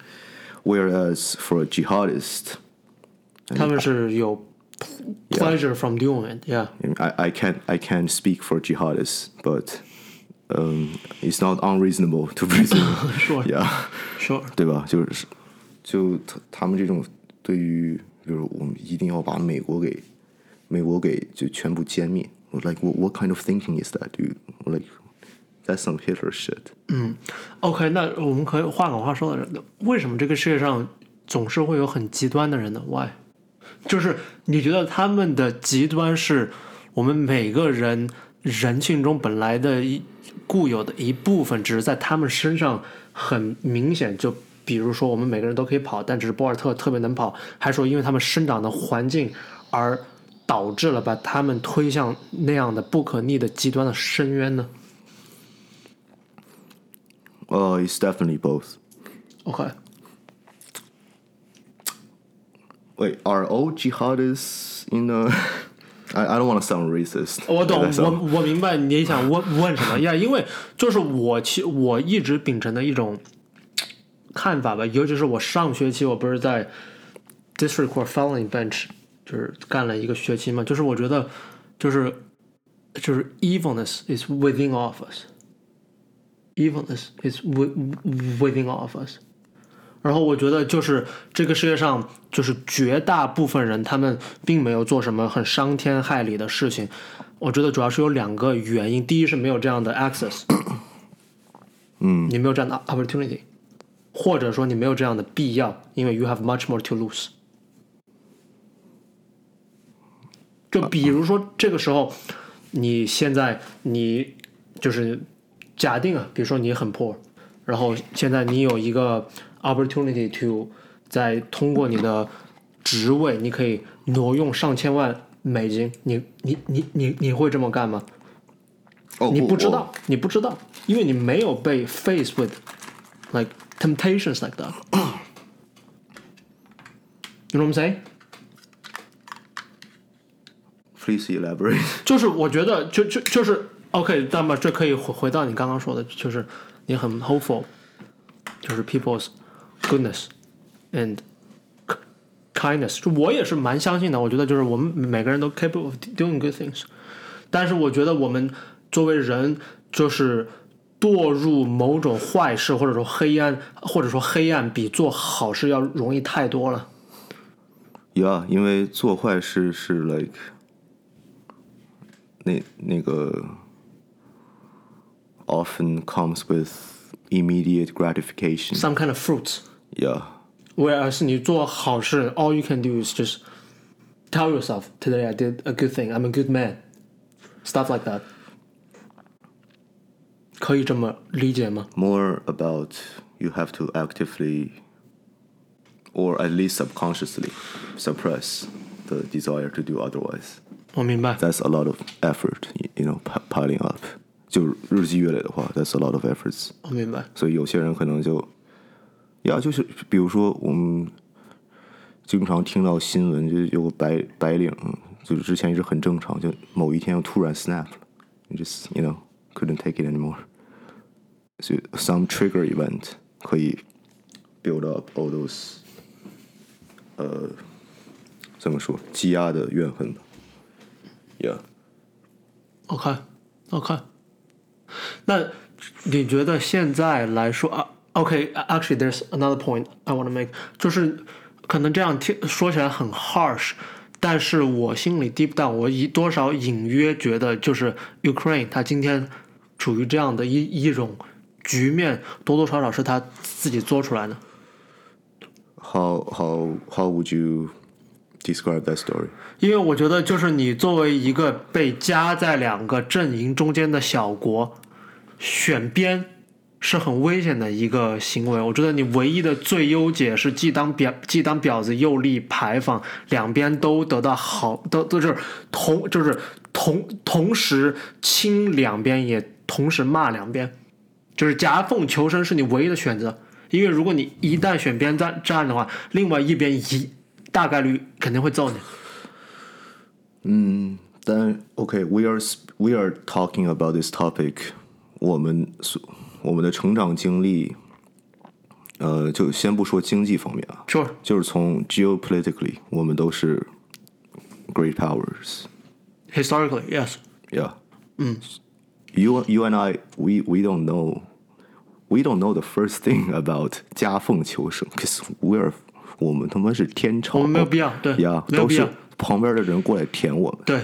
Whereas for a jihadist,
他们是有 pleasure from doing it，yeah。
I, I can't I can't speak for jihadists, but um, it's not unreasonable to presume. *laughs* *laughs*
Sure.
Yeah.
Sure，
对吧？就是就他他们这种对于，就是我们一定要把美国给美国给就全部歼灭。 Like what what kind of thinking is that, dude? Like that's some Hitler shit.
OK，那我们可以换个话说的，为什么这个世界上总是会有很极端的人呢？Why？就是你觉得他们的极端是我们每个人人性中本来的一固有的一部分，只是在他们身上很明显。就比如说，我们每个人都可以跑，但只是博尔特特别能跑，还是说因为他们生长的环境而 导致了把他们推向那样的不可逆的极端的深渊呢？
Uh, it's definitely both.
OK，
Wait, are all jihadists in *laughs* a? I I don't want to sound racist.
我懂，
That's
我
all.
我明白你想问问什么呀？因为就是我其我一直秉承的一种看法吧，尤其是我上学期我不是在 District Court Felony Bench 就是干了一个学期嘛，就是我觉得就是就是 evilness is within all of us。evilness is wi- within all of us。然后我觉得就是这个世界上就是绝大部分人，他们并没有做什么很伤天害理的事情。我觉得主要是有两个原因，第一是没有这样的 access，*coughs* 嗯，你没有这样的 opportunity，或者说你没有这样的必要，因为 you have much more to lose。就比如说这个时候，你现在你就是假定啊，比如说你很 poor，然后现在你有一个 opportunity to 在通过你的职位，你可以挪用上千万美金，你你你你你会这么干吗？
哦，
你不知道，你不知道，因为你没有被 face with like temptations like that。*laughs* You know what I'm saying？
Please elaborate.
就是我觉得就就就是 OK，那么这可以回回到你刚刚说的，就是你很 hopeful，就是 people's goodness and k- kindness。就我也是蛮相信的，我觉得就是我们每个人都 capable of doing good things，但是我觉得我们作为人就是。堕入某种坏事，或者说黑暗，或者说黑暗比做好事要容易太多了。
Yeah，因为做坏事是 like 那那个 often comes with immediate gratification.
Some kind of fruits.
Yeah.
Whereas 你做好事，all you can do is just tell yourself today I did a good thing, I'm a good man, stuff like that. 可以这么理解吗？
more about you have to actively or at least subconsciously suppress the desire to do otherwise.
我明白。
That's a lot of effort, y- you know, pi- piling up. 就日积月累的话，that's a lot of efforts.
我明白。
所以有些人可能就，呀，就是比如说我们经常听到新闻，就有个白白领，就是之前一直很正常，就某一天又突然 snap 了，you just you know couldn't take it anymore. So some trigger event 可以 build up all those 呃怎么说积压的怨恨吧 ，yeah。
OK OK。那你觉得现在来说啊？OK，actually、there's another point I want to make，就是可能这样听说起来很 harsh，但是我心里 deep down 我以多少隐约觉得，就是 Ukraine 它今天处于这样的一一种局面，多多少少是他自己做出来的。
How how how would you describe that story?
因为我觉得，就是你作为一个被夹在两个阵营中间的小国，选边是很危险的一个行为。我觉得你唯一的最优解是既当婊既当婊子又立牌坊，两边都得到好，都都是同就是同同时亲两边，也同时骂两边，就是夹缝求生是你唯一的选择。因为如果你一旦选边站站的话，另外一边一大概率肯定会揍你。
但 OK, we are s- we are talking about this topic. 我们所我们的成长经历，呃，就先不说经济方面啊，
Sure，
就是从 geopolitically，我们都是 great powers.
historically yes。
Yeah. You you and I we we don't know we don't know the first thing about *laughs* 夹缝求生，cause we're 我们他妈是天朝，
我们没有必要对
呀，都是旁边的人过来舔我们，
对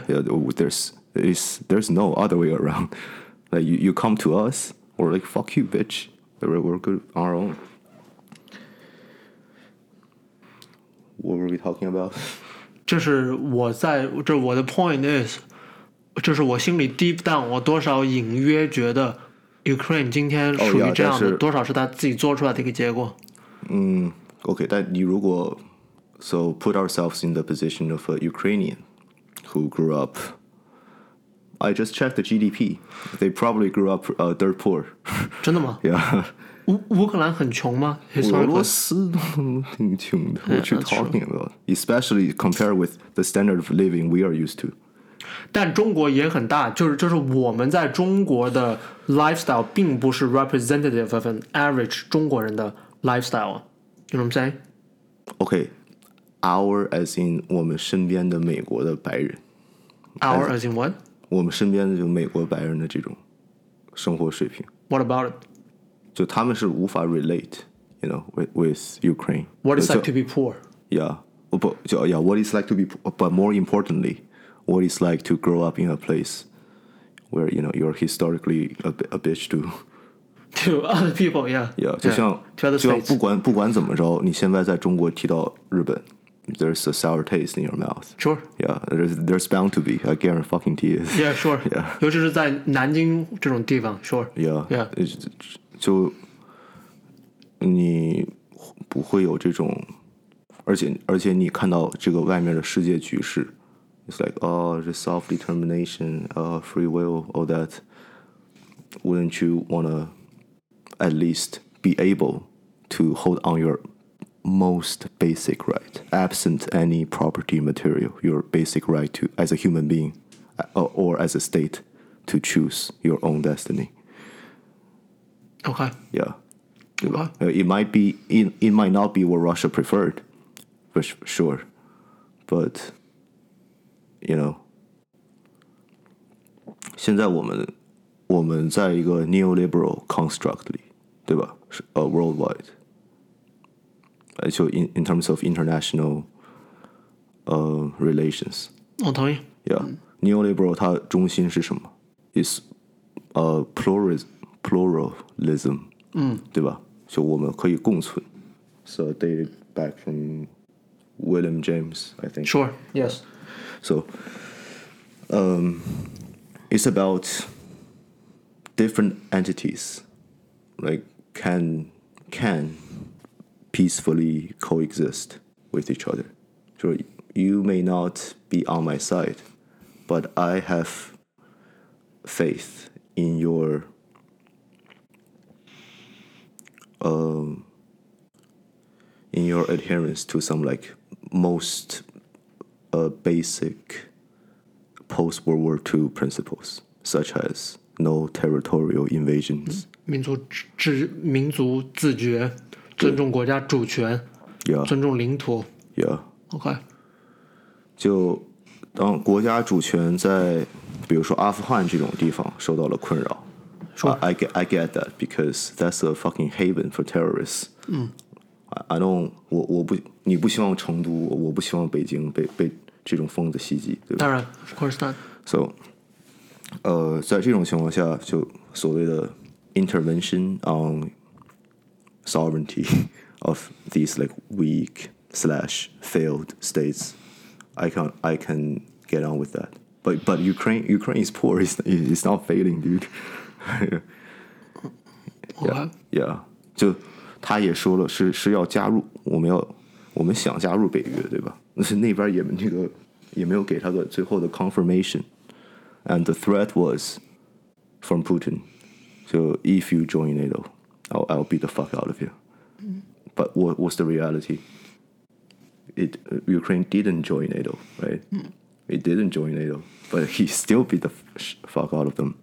there's there's there's no other way around. Like you you come to us, or like fuck you, bitch. We're we're good on our own. What were we talking about?
这是我在这我的 point is，这是我心里 deep down 我多少隐约觉得 Ukraine 今天
哦
属于这样的，多少是他自己做出来的一个结果。
Okay, 但你如果 so put ourselves in the position of a Ukrainian who grew up. I just checked the GDP. They probably grew up uh, dirt poor. *laughs*
真的吗？
yeah,
乌乌克兰很穷吗？
俄罗斯都挺穷的。What you
that's true.
talking about? Especially compared with the standard of living we are used to.
但中国也很大，就是就是我们在中国的 lifestyle 并不是 representative of an average 中国人的 lifestyle。 You know what I'm saying?
OK, our as in 我们身边的美国的白人，
Our as in what?
我们身边的就美国白人的这种生活水平，
What about it?
就他们是无法 relate, you know, with with Ukraine.
What is
就
like to be poor?
Yeah, but yeah, what it's like to be, but more importantly, what it's like to grow up in a place where you know you're historically a, bi- a bitch to.
To other people, yeah.
Yeah，就像
to other
就像
states.
不管不管怎么着，你现在在中国提到日本，there's a sour taste in your mouth.
Sure.
Yeah, there's there's bound to be. I guarantee fucking it.
Yeah, sure.
Yeah.
尤其是在南京这种地方，sure.
Yeah,
Yeah.
就你不会有这种，而且而且你看到这个外面的世界局势，it's like oh, the self determination, uh, free will, all that. Wouldn't you wanna at least be able to hold on your most basic right, absent any property material, your basic right to, as a human being, uh, or as a state, to choose your own destiny.
OK，
Yeah.
对吧？
Uh, it might be it, it might not be what Russia preferred, for s- sure, but you know，现在我们 我们在一个 neoliberal construct 里，对吧？是呃、worldwide，呃就 in in terms of international 呃、relations，
我同意。
Yeah, neoliberal 它中心是什么？is 呃 pluralism pluralism，嗯，对吧？就我们可以共存。So dated back from William James, I think.
Sure. Yes.
So, um, it's about different entities, like can can peacefully coexist with each other. So you may not be on my side, but I have faith in your um, in your adherence to some like most uh, basic post World War II principles, such as no territorial invasions.
民族自自民族自觉，尊重国家主权，
Yeah,
尊重领土。
yeah.
OK，
就当国家主权在比如说阿富汗这种地方受到了困扰
Sure.
I, I get I get that because that's a fucking haven for terrorists. I, I don't 我我不你不希望成都，我我不希望北京被被这种疯子袭击，对吧？
当然，of course not。
So， 呃，在这种情况下，就所谓的 intervention on sovereignty *laughs* of these like weak slash failed states, I can I can get on with that. But but Ukraine Ukraine is poor. *laughs* It's it's not failing, dude. *laughs*
OK，
Yeah，就他也说了是是要加入，我们要我们想加入北约，对吧？但是那边也那个也没有给他个最后的 confirmation。 And the threat was from Putin. So if you join NATO, I'll, I'll beat the fuck out of you. But what was the reality? It Ukraine didn't join NATO, right? It didn't join NATO, but he still beat the f- fuck out of them.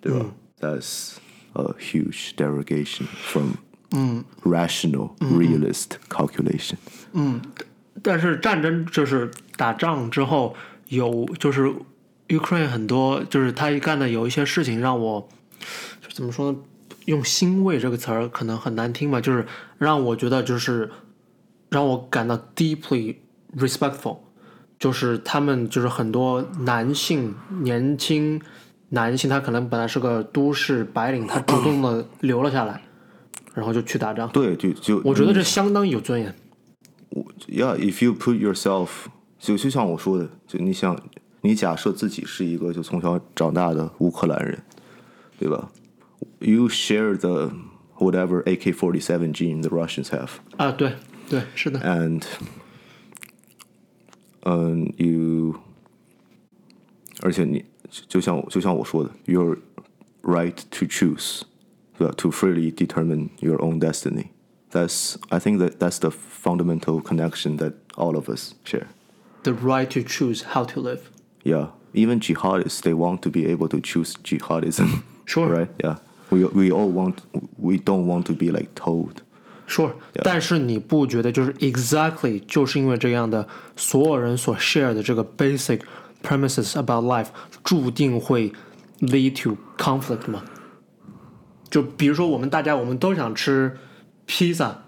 对吧? That's a huge derogation from rational, realist calculation.
但是战争就是打仗之后有就是 Ukraine 很多就是他干的有一些事情让我就怎么说呢？用欣慰这个词儿可能很难听吧，就是让我觉得就是让我感到 deeply respectful，就是他们就是很多男性年轻男性，他可能本来是个都市白领，他主动的留了下来，*coughs* 然后就去打仗。
对，就就
我觉得这相当有尊严。
Yeah, if you put yourself，就就像我说的，就你想，你假设自己是一个就从小长大的乌克兰人，对吧？You share the whatever AK-47 gene the Russians have,
啊，对对，是的，
and 嗯、you，而且你就像就像我说的，your right to choose， 对吧？To freely determine your own destiny. That's I think that that's the fundamental connection that all of us share.
The right to choose how to live.
Yeah, even jihadists they want to be able to choose jihadism.
Sure. *laughs*
Right? Yeah. We we all want we don't want to be like told.
Sure，、但是你不觉得就是 exactly 就是因为这样的所有人所 share 的这个 basic premises about life 注定会 lead to conflict 吗？就比如说我们大家我们都想吃披萨，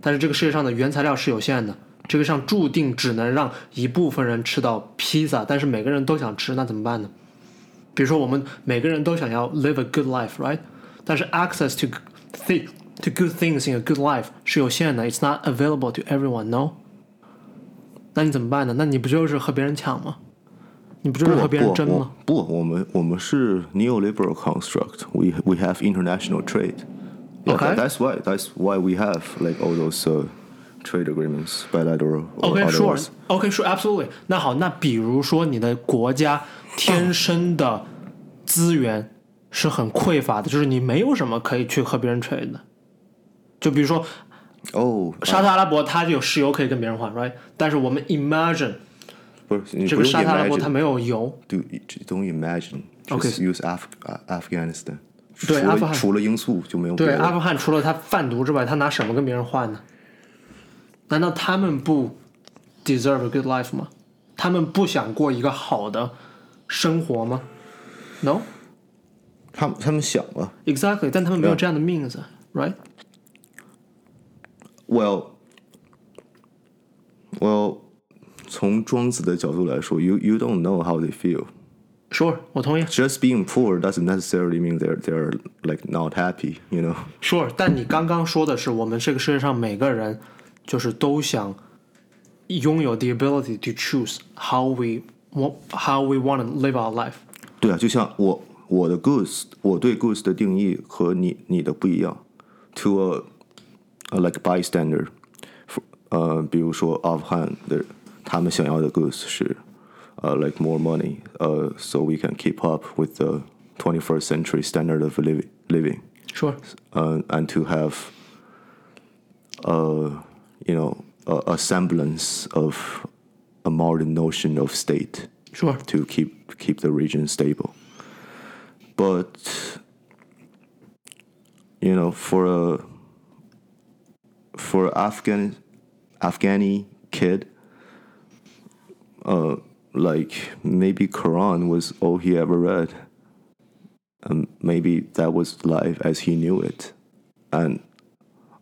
但是这个世界上的原材料是有限的， 这个上注定只能让一部分人吃到披萨，但是每个人都想吃，那怎么办呢？比如说我们每个人都想要 live a good life，right？但是 access to thi to good things in a good life 是有限的，it's not available to everyone，no？那你怎么办呢？那你不就是和别人抢吗？你不就是和
不
别人争
不
吗？
不，我们我们是 neoliberal construct. We we have international trade. Yeah,
Okay.
that- that's why that's why we have like all those uh, trade agreements bilateral.
OK, sure. OK, sure. Absolutely. 那好，那比如说你的国家天生的资源是很匮乏的，就是你没有什么可以去和别人 trade 的。就比如说，
哦，
沙特阿拉伯它有石油可以跟别人换，right？但是我们 imagine。
不是，
这个沙特阿拉伯它没有油。
Do don't imagine. OK, use Af Afghanistan.
对，阿富汗
除了罂粟就没有。
对，阿富汗除了它贩毒之外，它拿什么跟别人换呢？难道他们不 deserve a good life 吗？他们不想过一个好的生活吗？No,
他们他们想了
exactly，但他们没有
Yeah.
这样的命子，right？
，Well, well，从庄子的角度来说，you you don't know how they feel.
Sure，我同意。
Just being poor doesn't necessarily mean they're they're like not happy. You know.
Sure，但你刚刚说的是，我们这个世界上每个人 就是都想拥有 the ability to choose how we want how we want to live our life。
对啊，就像我我的 goods，我对 goods 的定义和你你的不一样。To a, a like bystander，呃，比如说阿富汗的，他们想要的 goods 是呃 like more money，呃，so we can keep up with the 21st century standard of living living，
Sure，
呃，and to have uh you know a, a semblance of a modern notion of state。sure，to keep keep the region stable. But you know, for a for Afghan Afghani kid, uh, like maybe Quran was all he ever read, and maybe that was life as he knew it, and.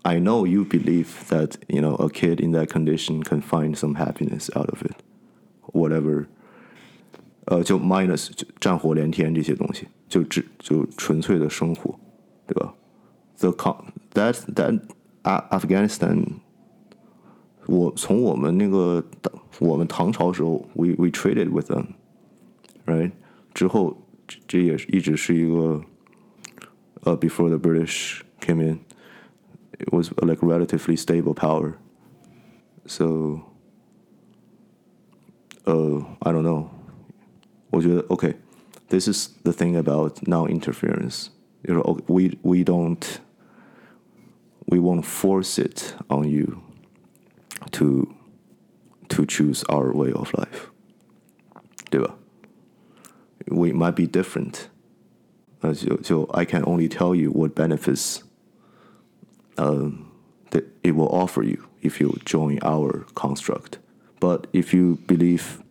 I know you believe that you know a kid in that condition can find some happiness out of it, whatever 呃，就 minus 就战火连天这些东西，就只就纯粹的生活，对吧？The con that that A- Afghanistan，我从我们那个我们唐朝时候，we we traded with them，right？之后这这也是一直是一个呃、before the British came in，it was like relatively stable power。So, uh, I don't know. 我觉得 OK, this is the thing about non-interference. You know, we we don't we won't force it on you to to choose our way of life. 对吧? We might be different. 呃，就就 I can only tell you what benefits um, that it will offer you if you join our construct. But if you believe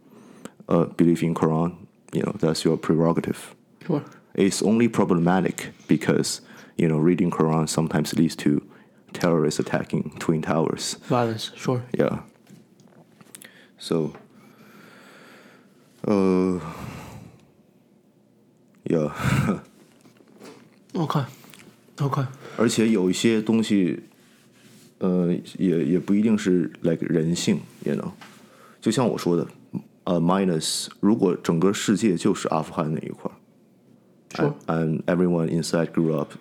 uh, believe in Quran, you know that's your prerogative. sure。It's only problematic because you know reading Quran sometimes leads to terrorists attacking twin towers.
Violence, sure.
Yeah. So, uh, yeah. *laughs*
OK, OK，
而且有一些东西，呃，也也不一定是 like 人性，you know，就像我说的，呃，minus，如果整个世界就是阿富汗那一块儿 and everyone inside grew up，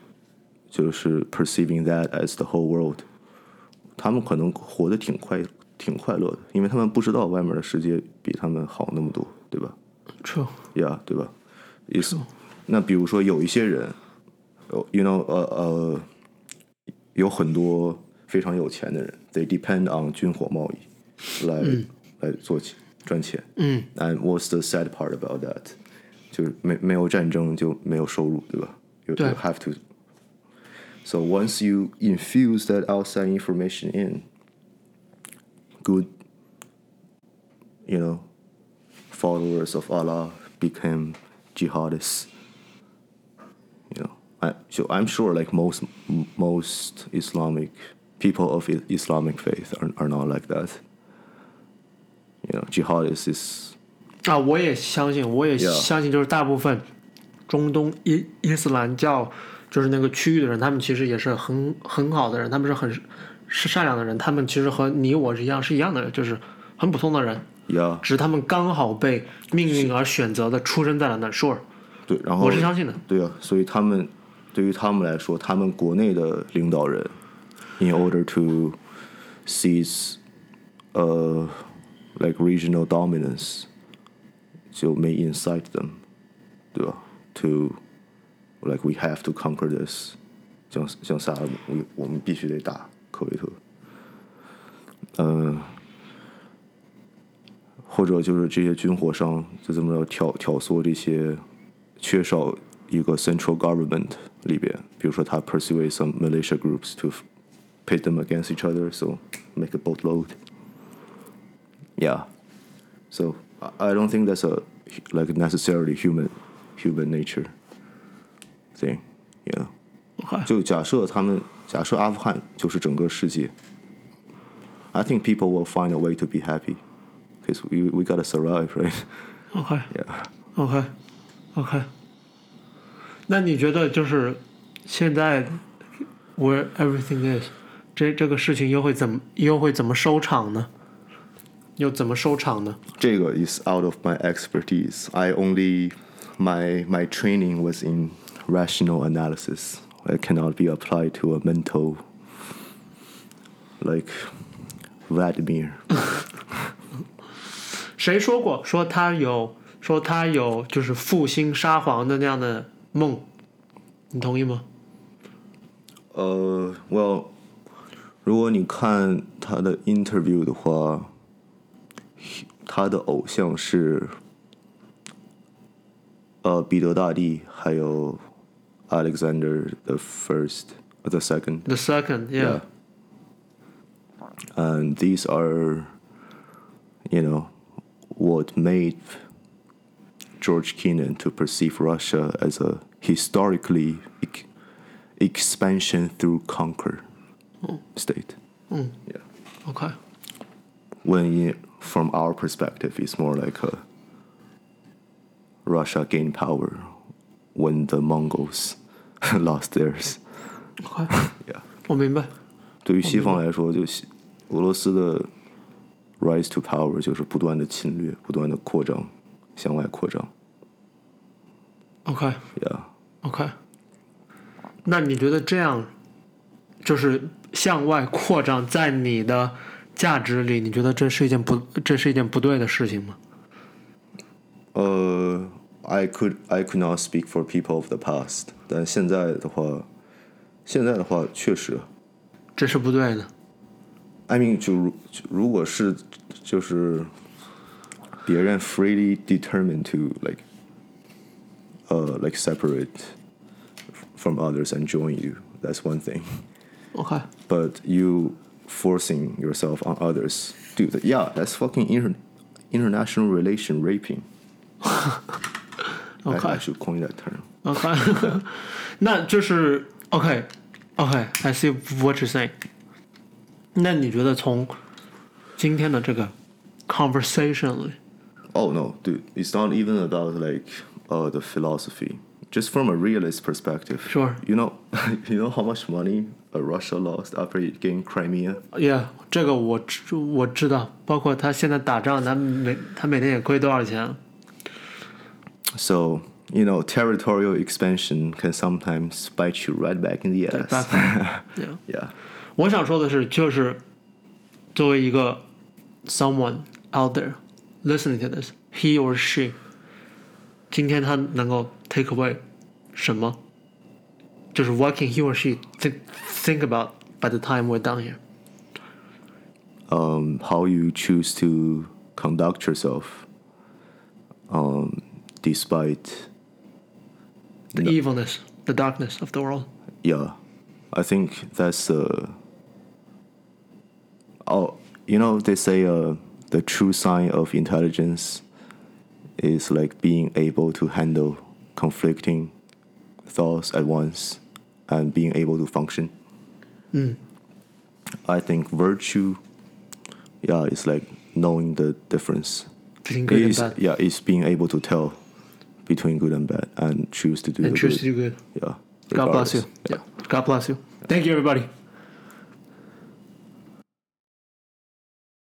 就是 perceiving that as the whole world，他们可能活得挺快挺快乐的，因为他们不知道外面的世界比他们好那么多，对吧？？True，yeah，对吧？意思，那比如说有一些人，，you know，呃呃，有很多非常有钱的人，they depend on 军火贸易来、来做钱赚钱。
嗯
And what's the sad part about that？就是没没有战争就没有收入，对吧？You
对
you have to. So once you infuse that outside information in, good, you know, followers of Allah became jihadists. You know, I, so I'm sure like most m- most Islamic people of I- Islamic faith are are not like that. You know, jihadists is
啊，我也相信，我也
Yeah
相信，就是大部分中东伊伊斯兰教就是那个区域的人，他们其实也是很很好的人，他们是很是善良的人，他们其实和你我是一样是一样的人，就是很普通的人，
yeah
只是他们刚好被命运而选择的出生在了那儿。Sure，
对，然后
我是相信的。
对啊，所以他们 对于他们来说，他们国内的领导人，in order to seize，呃、uh,，like regional dominance，就 may incite them，对吧？To like we have to conquer this，像像萨达姆，我们必须得打科威特。嗯、呃，或者就是这些军火商就这么着挑挑唆这些缺少一个 central government 里边，比如说他 persuade some militia groups to f- pit them against each other, so make a boatload. Yeah, so I- I don't think that's a like necessarily human human nature thing. Yeah.
OK，
就假设他们假设阿富汗就是整个世界，I think people will find a way to be happy, because we we gotta survive, right?
OK *laughs*
Yeah.
OK OK， 那你觉得就是现在 where everything is，这这个事情又会怎么又会怎么收场呢？又怎么收场呢？
这个 is out of my expertise. I only my my training was in rational analysis. It cannot be applied to a mental like Vladimir. *laughs*
谁说过说他有说他有就是复兴沙皇的那样的 梦？你同意吗？
呃、w e l l 如果你看他的 interview 的话，他的偶像是呃彼得大帝，还有 Alexander the First, the Second.
The second, yeah.
And these are, you know, what made George Kennan to perceive Russia as a historically ex- expansion through conquer state. Yeah.
OK，
When in, from our perspective, it's more like a Russia gained power when the Mongols *laughs* lost theirs.
OK， *laughs*
Yeah.
我明白。
对于西方来说，就西俄罗斯的 rise to power 就是不断的侵略，不断的扩张，向外扩张。
OK
Yeah，
OK，那你觉得这样就是向外扩张，在你的价值里，你觉得这是一件不这是一件不对的事情吗？
呃、i could I could not speak for people of the past，但现在的话，现在的话确实
这是不对的。
，I mean 就如就如果是就是别人 freely determined to like 呃、like separate from others and join you，that's one thing。
OK
but you forcing yourself on others, dude. Yeah, that's fucking inter- international relation raping. *laughs* I,
OK
I should coin that term.
OK，*laughs* 那就是 OK OK，I、see what you're saying。那你觉得从今天的这个 conversation 里
Oh no, dude, it's not even about like uh the philosophy. Just from a realist perspective.
Sure.
You know, *laughs* you know how much money uh, Russia lost after it gained Crimea.
，Yeah，这个我知我知道，包括他现在打仗，他每他每天也亏多少钱？
So you know, territorial expansion can sometimes bite you right back in the ass.
back- *laughs* Yeah。
yeah.
我想说的是，就是作为一个 someone out there listening to this, he or she， 今天他能够 take away 什么 就是 what can he or she think think about by the time we're done here?
um, how you choose to conduct yourself um, despite
The evilness, the darkness of the world.
yeah i think that's uh oh you know they say uh, the true sign of intelligence is like being able to handle conflicting thoughts at once and being able to function hmm. i think virtue yeah it's like knowing the difference
Between good and bad.
yeah it's being able to tell between good and bad and choose to do
And
the
choose
good.
to do good.
yeah
God bless you.
regardless.
Yeah. God bless you. Thank you, everybody.